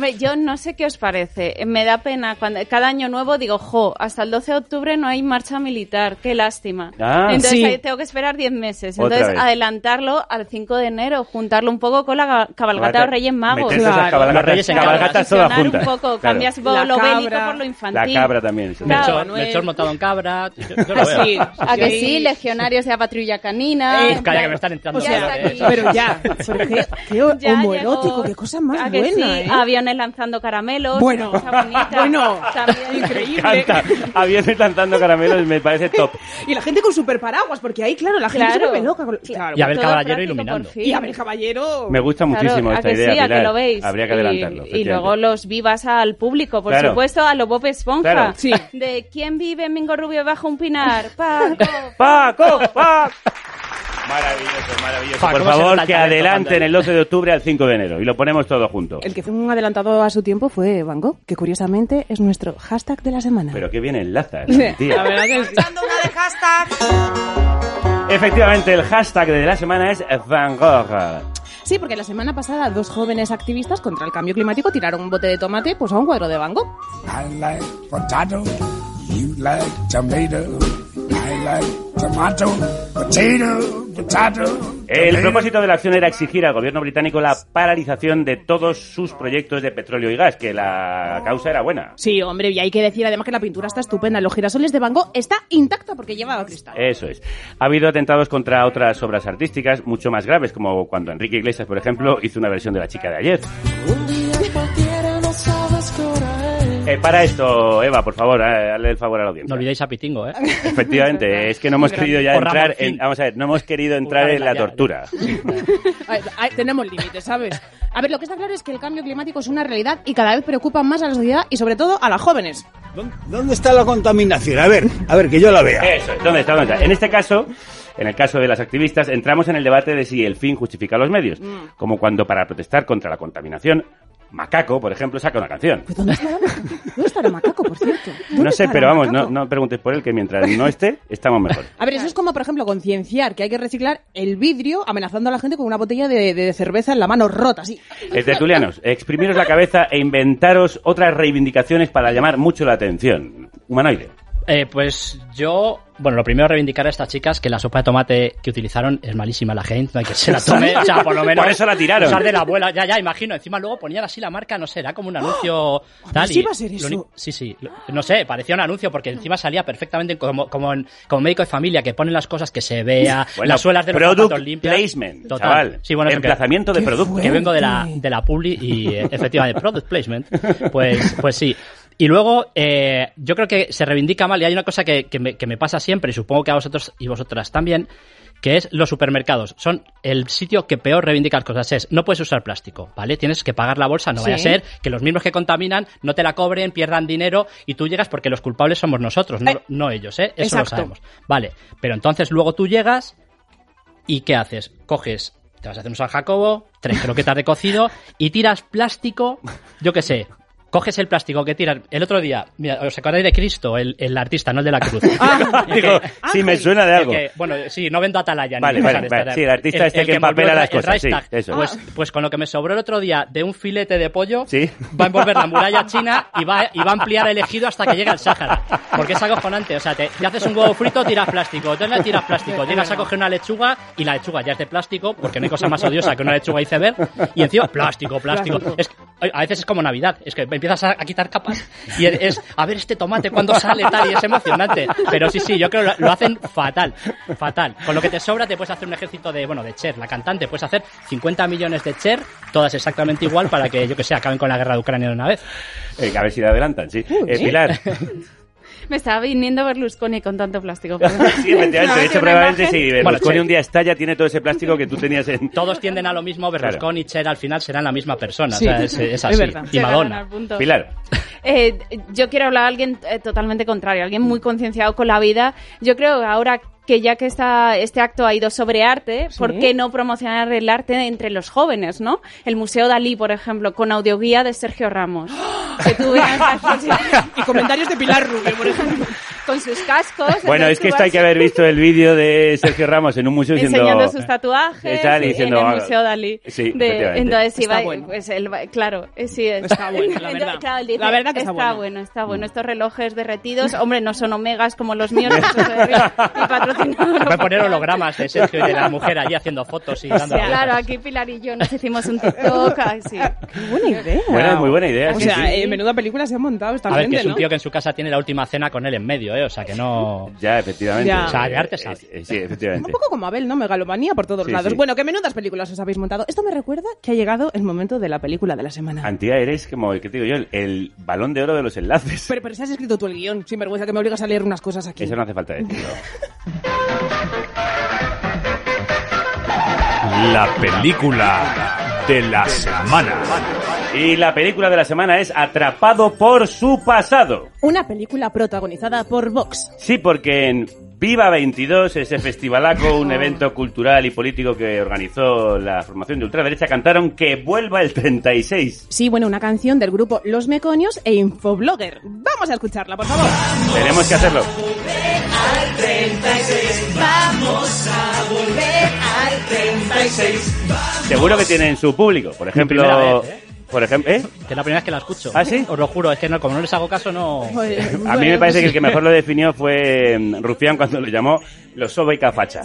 Hombre, yo no sé qué os parece. Me da pena. cuando Cada año nuevo digo, jo, hasta el 12 de octubre no hay marcha militar. Qué lástima. Ah. Entonces Sí. ahí tengo que esperar 10 meses. Entonces adelantarlo al 5 de enero, juntarlo un poco con la ga- cabalgata de los Reyes Magos. Esas cabalgatas, Los Reyes en cabalgatas todas juntas. un poco, Claro. cambias lo, La lo bélico por lo infantil. La cabra también. sí. Claro, Melchor, montado en cabra. Yo, yo lo veo. Sí, ¿A que sí. Legionarios de la patrulla canina. Eh, Calla, que me están entrando. Sea, ya, pero ya, pero qué, qué homoerótico, qué cosa más ¿A que buena, sí? ¿eh? Aviones lanzando caramelos. Bueno, una cosa bonita. bueno, También. Me increíble. encanta. Aviones lanzando caramelos me parece top. Y la gente con super paraguas, porque ahí, claro, la gente Claro. se vuelve loca. con- Claro, Y a ver Caballero iluminando. Y a ver, caballero. Me gusta Claro, muchísimo ¿a esta que idea, sí? ¿A que lo veis? Habría que adelantarlo. Y, luego los vivas al público, por Claro. supuesto, a lo Bob Esponja. Claro. Sí. De quién vive en Mingo Rubio bajo un pinar. Paco. ¡Paco! ¡Paco! Maravilloso, maravilloso. Por ¿cómo se favor, que adelanten el 12 de octubre al 5 de enero y lo ponemos todo junto. El que fue un adelantado a su tiempo fue Van Gogh, que curiosamente es nuestro hashtag de la semana. Pero qué bien enlazas, Sí, tía. la verdad que. Efectivamente, el hashtag de la semana es Van Gogh. Sí, porque la semana pasada dos jóvenes activistas contra el cambio climático tiraron un bote de tomate pues a un cuadro de Van Gogh. I like potato, you like tomato. I like tomato, potato, potato. El propósito de la acción era exigir al gobierno británico la paralización de todos sus proyectos de petróleo y gas, que la causa era buena. Sí, hombre, y hay que decir además que la pintura está estupenda. Los girasoles de Van Gogh está intacta porque lleva cristal. Eso es. Ha habido atentados contra otras obras artísticas mucho más graves, como cuando Enrique Iglesias, por ejemplo, hizo una versión de La chica de ayer. Eh, para esto, Eva, por favor, eh, hazle el favor a la audiencia. No olvidéis a Pitingo, ¿eh? Efectivamente, es que no hemos querido ya entrar en, vamos a ver, no hemos querido entrar en la tortura. Tenemos límites, ¿sabes? A ver, lo que está claro es que el cambio climático es una realidad y cada vez preocupa más a la sociedad y sobre todo a las jóvenes. ¿Dónde está la contaminación? A ver, a ver, que yo la vea. Eso es, ¿dónde está? ¿Dónde está? En este caso, en el caso de las activistas, entramos en el debate de si el fin justifica los medios, Mm. como cuando para protestar contra la contaminación, Macaco, por ejemplo, saca una canción. ¿Dónde estará, ¿Dónde estará Macaco, por cierto? ¿Dónde No sé, pero vamos, Macaco? no, no preguntes por él, que mientras no esté, estamos mejor. A ver, eso es como, por ejemplo, concienciar que hay que reciclar el vidrio amenazando a la gente con una botella de, de cerveza en la mano rota, así. Eh, tertulianos, exprimiros la cabeza e inventaros otras reivindicaciones para llamar mucho la atención. Humanoide. Eh, pues yo, bueno, lo primero reivindicar a estas chicas que la sopa de tomate que utilizaron es malísima la gente, no hay que se la tome, o sea, por lo menos. Por eso la tiraron. Usar de la abuela, ya, ya, imagino. Encima luego ponían así la marca, no sé, era como un anuncio tal. sí y va a ser eso? Sí, sí, no sé, parecía un anuncio porque encima salía perfectamente como, como, en- como médico de familia que ponen las cosas que se vea, Bueno, las suelas de los product zapatos limpias. placement, Total. chaval. Sí, bueno, eso que- Emplazamiento de producto. Que vengo de la, de la publi y eh, efectivamente, product placement. Pues, pues sí. Y luego, eh, yo creo que se reivindica mal, y hay una cosa que, que me, que me pasa siempre, y supongo que a vosotros y vosotras también, que es los supermercados. Son el sitio que peor reivindica las cosas. Es, no puedes usar plástico, ¿vale? Tienes que pagar la bolsa, no vaya a Sí. ser que los mismos que contaminan no te la cobren, pierdan dinero y tú llegas porque los culpables somos nosotros, no, Eh, no ellos, ¿eh? Eso exacto. lo sabemos. Vale, pero entonces luego tú llegas ¿Y qué haces? Coges, te vas a hacer un San Jacobo, tres croquetas de cocido y tiras plástico, yo qué sé. Coges el plástico que tiras. El otro día, mira, os acordáis de Cristo, el, el artista, no el de la cruz. Ah, El digo, que- sí me suena de el algo. que- bueno, sí, no vendo atalaya. ni Vale, cosas vale, vale. Sí, el artista este que empapela las el cosas, sí, Reichstag. eso. Pues, pues con lo que me sobró el otro día de un filete de pollo, Sí. va a envolver la muralla china y va, y va a ampliar el ejido hasta que llegue al Sáhara. Porque es acojonante. O sea, te, te haces un huevo frito, tiras plástico. Entonces le tiras plástico. Llegas a coger una lechuga y la lechuga ya es de plástico, porque no hay cosa más odiosa que una lechuga iceberg. Y encima, plástico, plástico. Es que, a veces es como Navidad. Es que empiezas a, a quitar capas y es, a ver este tomate cuando sale tal y es emocionante. Pero sí, sí, yo creo que lo, lo hacen fatal. Fatal. Con lo que te sobra te puedes hacer un ejército de, bueno, de Cher, la cantante. Puedes hacer 50 millones de Cher, todas exactamente igual para que, yo que sé, acaben con la guerra de Ucrania de una vez. Eh, que a ver si adelantan, sí. Eh, sí. Pilar. Me estaba viniendo Berlusconi con tanto plástico. sí, efectivamente. Es hecho, probablemente Bueno, Berlusconi un día estalla, tiene todo ese plástico que tú tenías en... Todos tienden a lo mismo, Berlusconi y Cher al final serán la misma persona. Sí. O sea, es, es Es así. verdad. Y Madonna. Pilar. Eh, yo quiero hablar de alguien eh, totalmente contrario, alguien muy concienciado con la vida. Yo creo que ahora que ya que esta, este acto ha ido sobre arte, ¿por qué no promocionar el arte entre los jóvenes, no? El Museo Dalí, por ejemplo, con audioguía de Sergio Ramos. Que tú veas y comentarios de Pilar Rubio, por ejemplo. Con sus cascos. Bueno, es que esto hay que haber visto el vídeo de Sergio Ramos en un museo diciendo... enseñando sus tatuajes tal, y en diciendo, el Museo Dalí. sí, De- entonces sí Está bueno. pues claro, eh, sí es. Está bueno, la Entonces, verdad. claro, dice, La verdad que está está bueno. está bueno. Estos relojes derretidos, hombre, no son omegas como los míos, mi patrocinador. Voy a poner hologramas de Sergio y de la mujer allí haciendo fotos y dando la Claro, aquí Pilar y yo nos hicimos un TikTok, ay, sí. Qué buena idea. Buena, muy buena idea, O sí, sea, sí. eh, menuda película se ha montado esta A ver, que gente, es un ¿no? tío que en su casa tiene la última cena con él en medio, ¿eh? O sea, que no... Ya, efectivamente. Ya. O sea, de arte sabe. Eh, Sí, efectivamente. Un poco como Abel, ¿no? Megalomanía por todos Sí, lados. sí. Bueno, qué menudas películas os habéis montado. Esto me recuerda que ha llegado el momento de la película de la semana. Antía, eres como, ¿qué te digo yo? El, el balón de oro de los enlaces. Pero, pero si has escrito tú el guion, sin vergüenza que me obligas a leer unas cosas aquí. Eso no hace falta decirlo. La película de la semana. Y la película de la semana es Atrapado por su pasado. Una película protagonizada por Vox. Sí, porque en Viva 22, ese festivalaco, un evento cultural y político que organizó la formación de ultraderecha, cantaron que vuelva el 36. Sí, bueno, una canción del grupo Los Meconios e Infoblogger. Vamos a escucharla, por favor. Tenemos que hacerlo. Al 36, vamos a volver al 36. Seguro que tienen su público. Por ejemplo, ¿eh? Por ejemplo, ¿eh? Que es la primera vez que la escucho. ¿Ah, sí? Os lo juro, es que no, como no les hago caso, no... A mí me parece que el que mejor lo definió fue mm, Rufián cuando lo llamó los sobeca facha.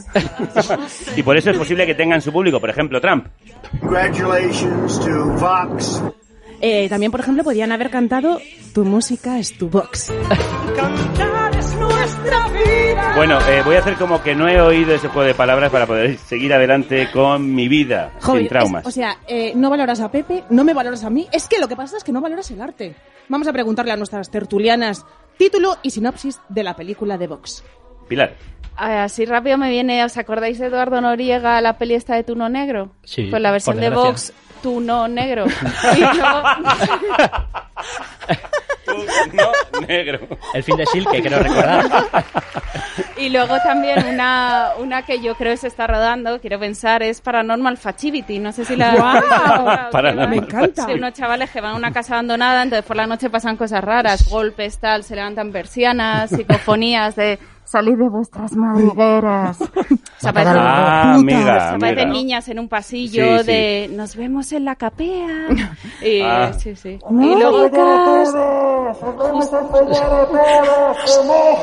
y por eso es posible que tengan su público, por ejemplo, Trump. Congratulations to Vox. Eh, también, por ejemplo, podían haber cantado Tu música es tu Vox. Bueno, eh, voy a hacer como que no he oído ese juego de palabras para poder seguir adelante con mi vida Joder, sin traumas. es- o sea, eh, no valoras a Pepe, no me valoras a mí. Es que lo que pasa es que no valoras el arte. Vamos a preguntarle a nuestras tertulianas título y sinopsis de la película de Vox. Pilar. Ah, Así rápido me viene, ¿os acordáis de Eduardo Noriega, la peli esta de Tuno Negro? Sí, Pues la versión de desgracia. Vox, Tuno Negro. Y No, negro. El fin de Silke, quiero recordar. Y luego también una, una que yo creo que se está rodando, quiero pensar, es Paranormal Facility. No sé si la ¡Guau! Paranormal Me encanta. De unos chavales que van a una casa abandonada, entonces por la noche pasan cosas raras, golpes, tal, se levantan persianas, psicofonías de salir de vuestras madrigueras. Se aparecen, Ah, amiga, se aparecen amiga. niñas en un pasillo Sí, sí. de nos vemos en la capea. Y, Ah. sí, sí. y luego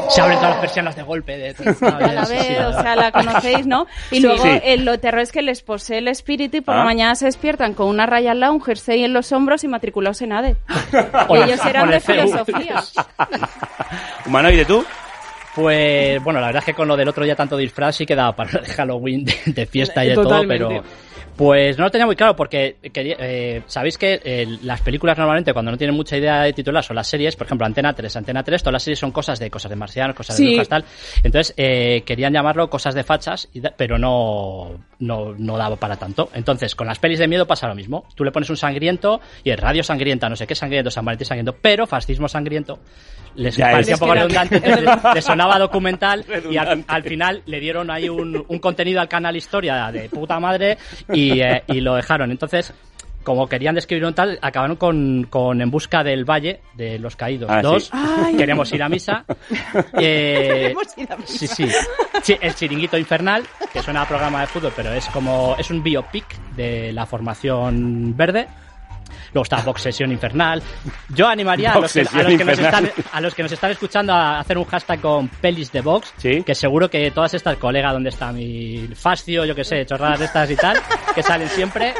Se abren todas las persianas de golpe. De... a la vez, o sea, la conocéis, ¿no? Y luego Sí. el, lo terror es que les posee el espíritu y por Ah. la mañana se despiertan con una raya al lado, un jersey en los hombros y matriculados en ADE. Y ellos eran de filosofía. Humanoide, ¿tú? Pues bueno, la verdad es que con lo del otro día tanto disfraz sí quedaba para de Halloween, de, de fiesta y de Totalmente. todo, pero pues no lo tenía muy claro porque quería, eh, sabéis que eh, las películas normalmente cuando no tienen mucha idea de titular son las series, por ejemplo Antena 3, Antena 3, todas las series son cosas de cosas de marcianos, cosas Sí. de brujas tal. Entonces eh, querían llamarlo cosas de fachas, y da- pero no, no no daba para tanto. Entonces con las pelis de miedo pasa lo mismo. Tú le pones un sangriento y es radio sangrienta, no sé qué sangriento, San Valentín sangriento, pero fascismo sangriento les Ya parecía un poco redundante, les, les sonaba documental y al, Redundante. al final le dieron ahí un, un contenido al canal Historia de puta madre y, eh, y lo dejaron. Entonces, como querían describir un tal, acabaron con, con En busca del Valle de los Caídos Ah, sí. 2. Ay. Queremos ir a misa. Eh, Queremos ir a misa. Sí, sí. Sí, El Chiringuito Infernal, que suena a programa de fútbol, pero es como es un biopic de la formación verde. Luego está Vox Sesión Infernal. Yo animaría a los, que, a, Vox los que nos están, a los que nos están escuchando a hacer un hashtag con pelis de Vox, que seguro que todas estas, colega, donde está mi fascio, yo que sé, chorradas de estas y tal, que salen siempre,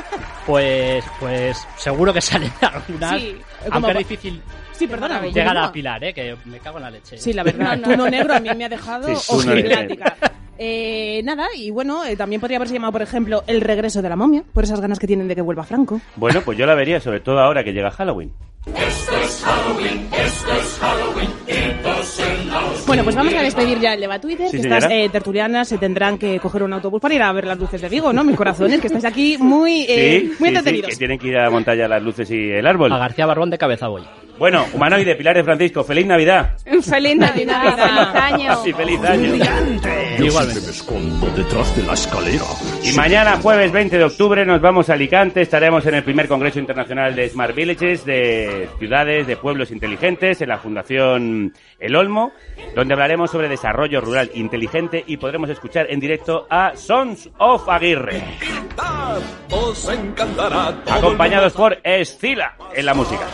pues pues seguro que salen algunas. Sí, como aunque es difícil Sí, perdona. llegar a Pilar, ¿eh? que me cago en la leche. Sí, la verdad, No, no. Tuno Negro a mí me ha dejado Sí. Eh, nada, y bueno, eh, también podría haberse llamado, por ejemplo, El regreso de la momia, por esas ganas que tienen de que vuelva Franco. Bueno, pues yo la vería, sobre todo ahora que llega Halloween. Esto es Halloween, esto es Halloween, en. Bueno, pues vamos a despedir ya el Deba Twitter, Sí, que estas eh, tertulianas se tendrán que coger un autobús para ir a ver las luces de Vigo, ¿no? Mis corazones, que estáis aquí muy, eh, sí, muy sí, sí, entretenidos. que tienen que ir a montar ya las luces y el árbol. A García Barbón de cabeza voy. Bueno, humanoide, Pilar de Francisco, feliz Navidad. Feliz Navidad, feliz año. Sí, feliz año. Yo Igualmente. me escondo detrás de la escalera. Y mañana, jueves 20 de octubre, nos vamos a Alicante. Estaremos en el primer Congreso Internacional de Smart Villages, de ciudades, de pueblos inteligentes, en la Fundación El Olmo, donde hablaremos sobre desarrollo rural inteligente y podremos escuchar en directo a Sons of Aguirre, Os encantará. todo el acompañados por Escila en la música.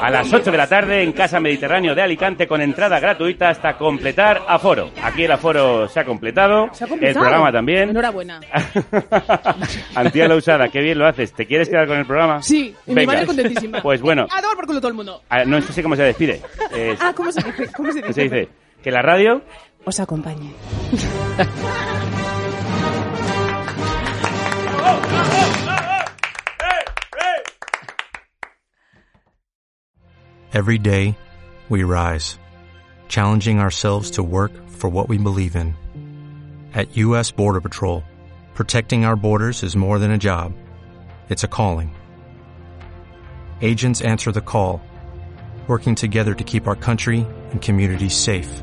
A las 8 de la tarde en Casa Mediterráneo de Alicante con entrada gratuita hasta completar aforo. Aquí el aforo se ha completado, Se ha el completado. programa también. Enhorabuena. Antía la usada, qué bien lo haces. ¿Te quieres quedar con el programa? Sí, y mi madre contentísima. Pues bueno, A tomar por culo todo el mundo. ah, no sé cómo se despide. Es- Ah, ¿cómo se? ¿Cómo se se dice? Que la radio Os acompañe. Every day, we rise, challenging ourselves to work for what we believe in. At U.S. Border Patrol, protecting our borders is more than a job. it's a calling. Agents answer the call, working together to keep our country and communities safe.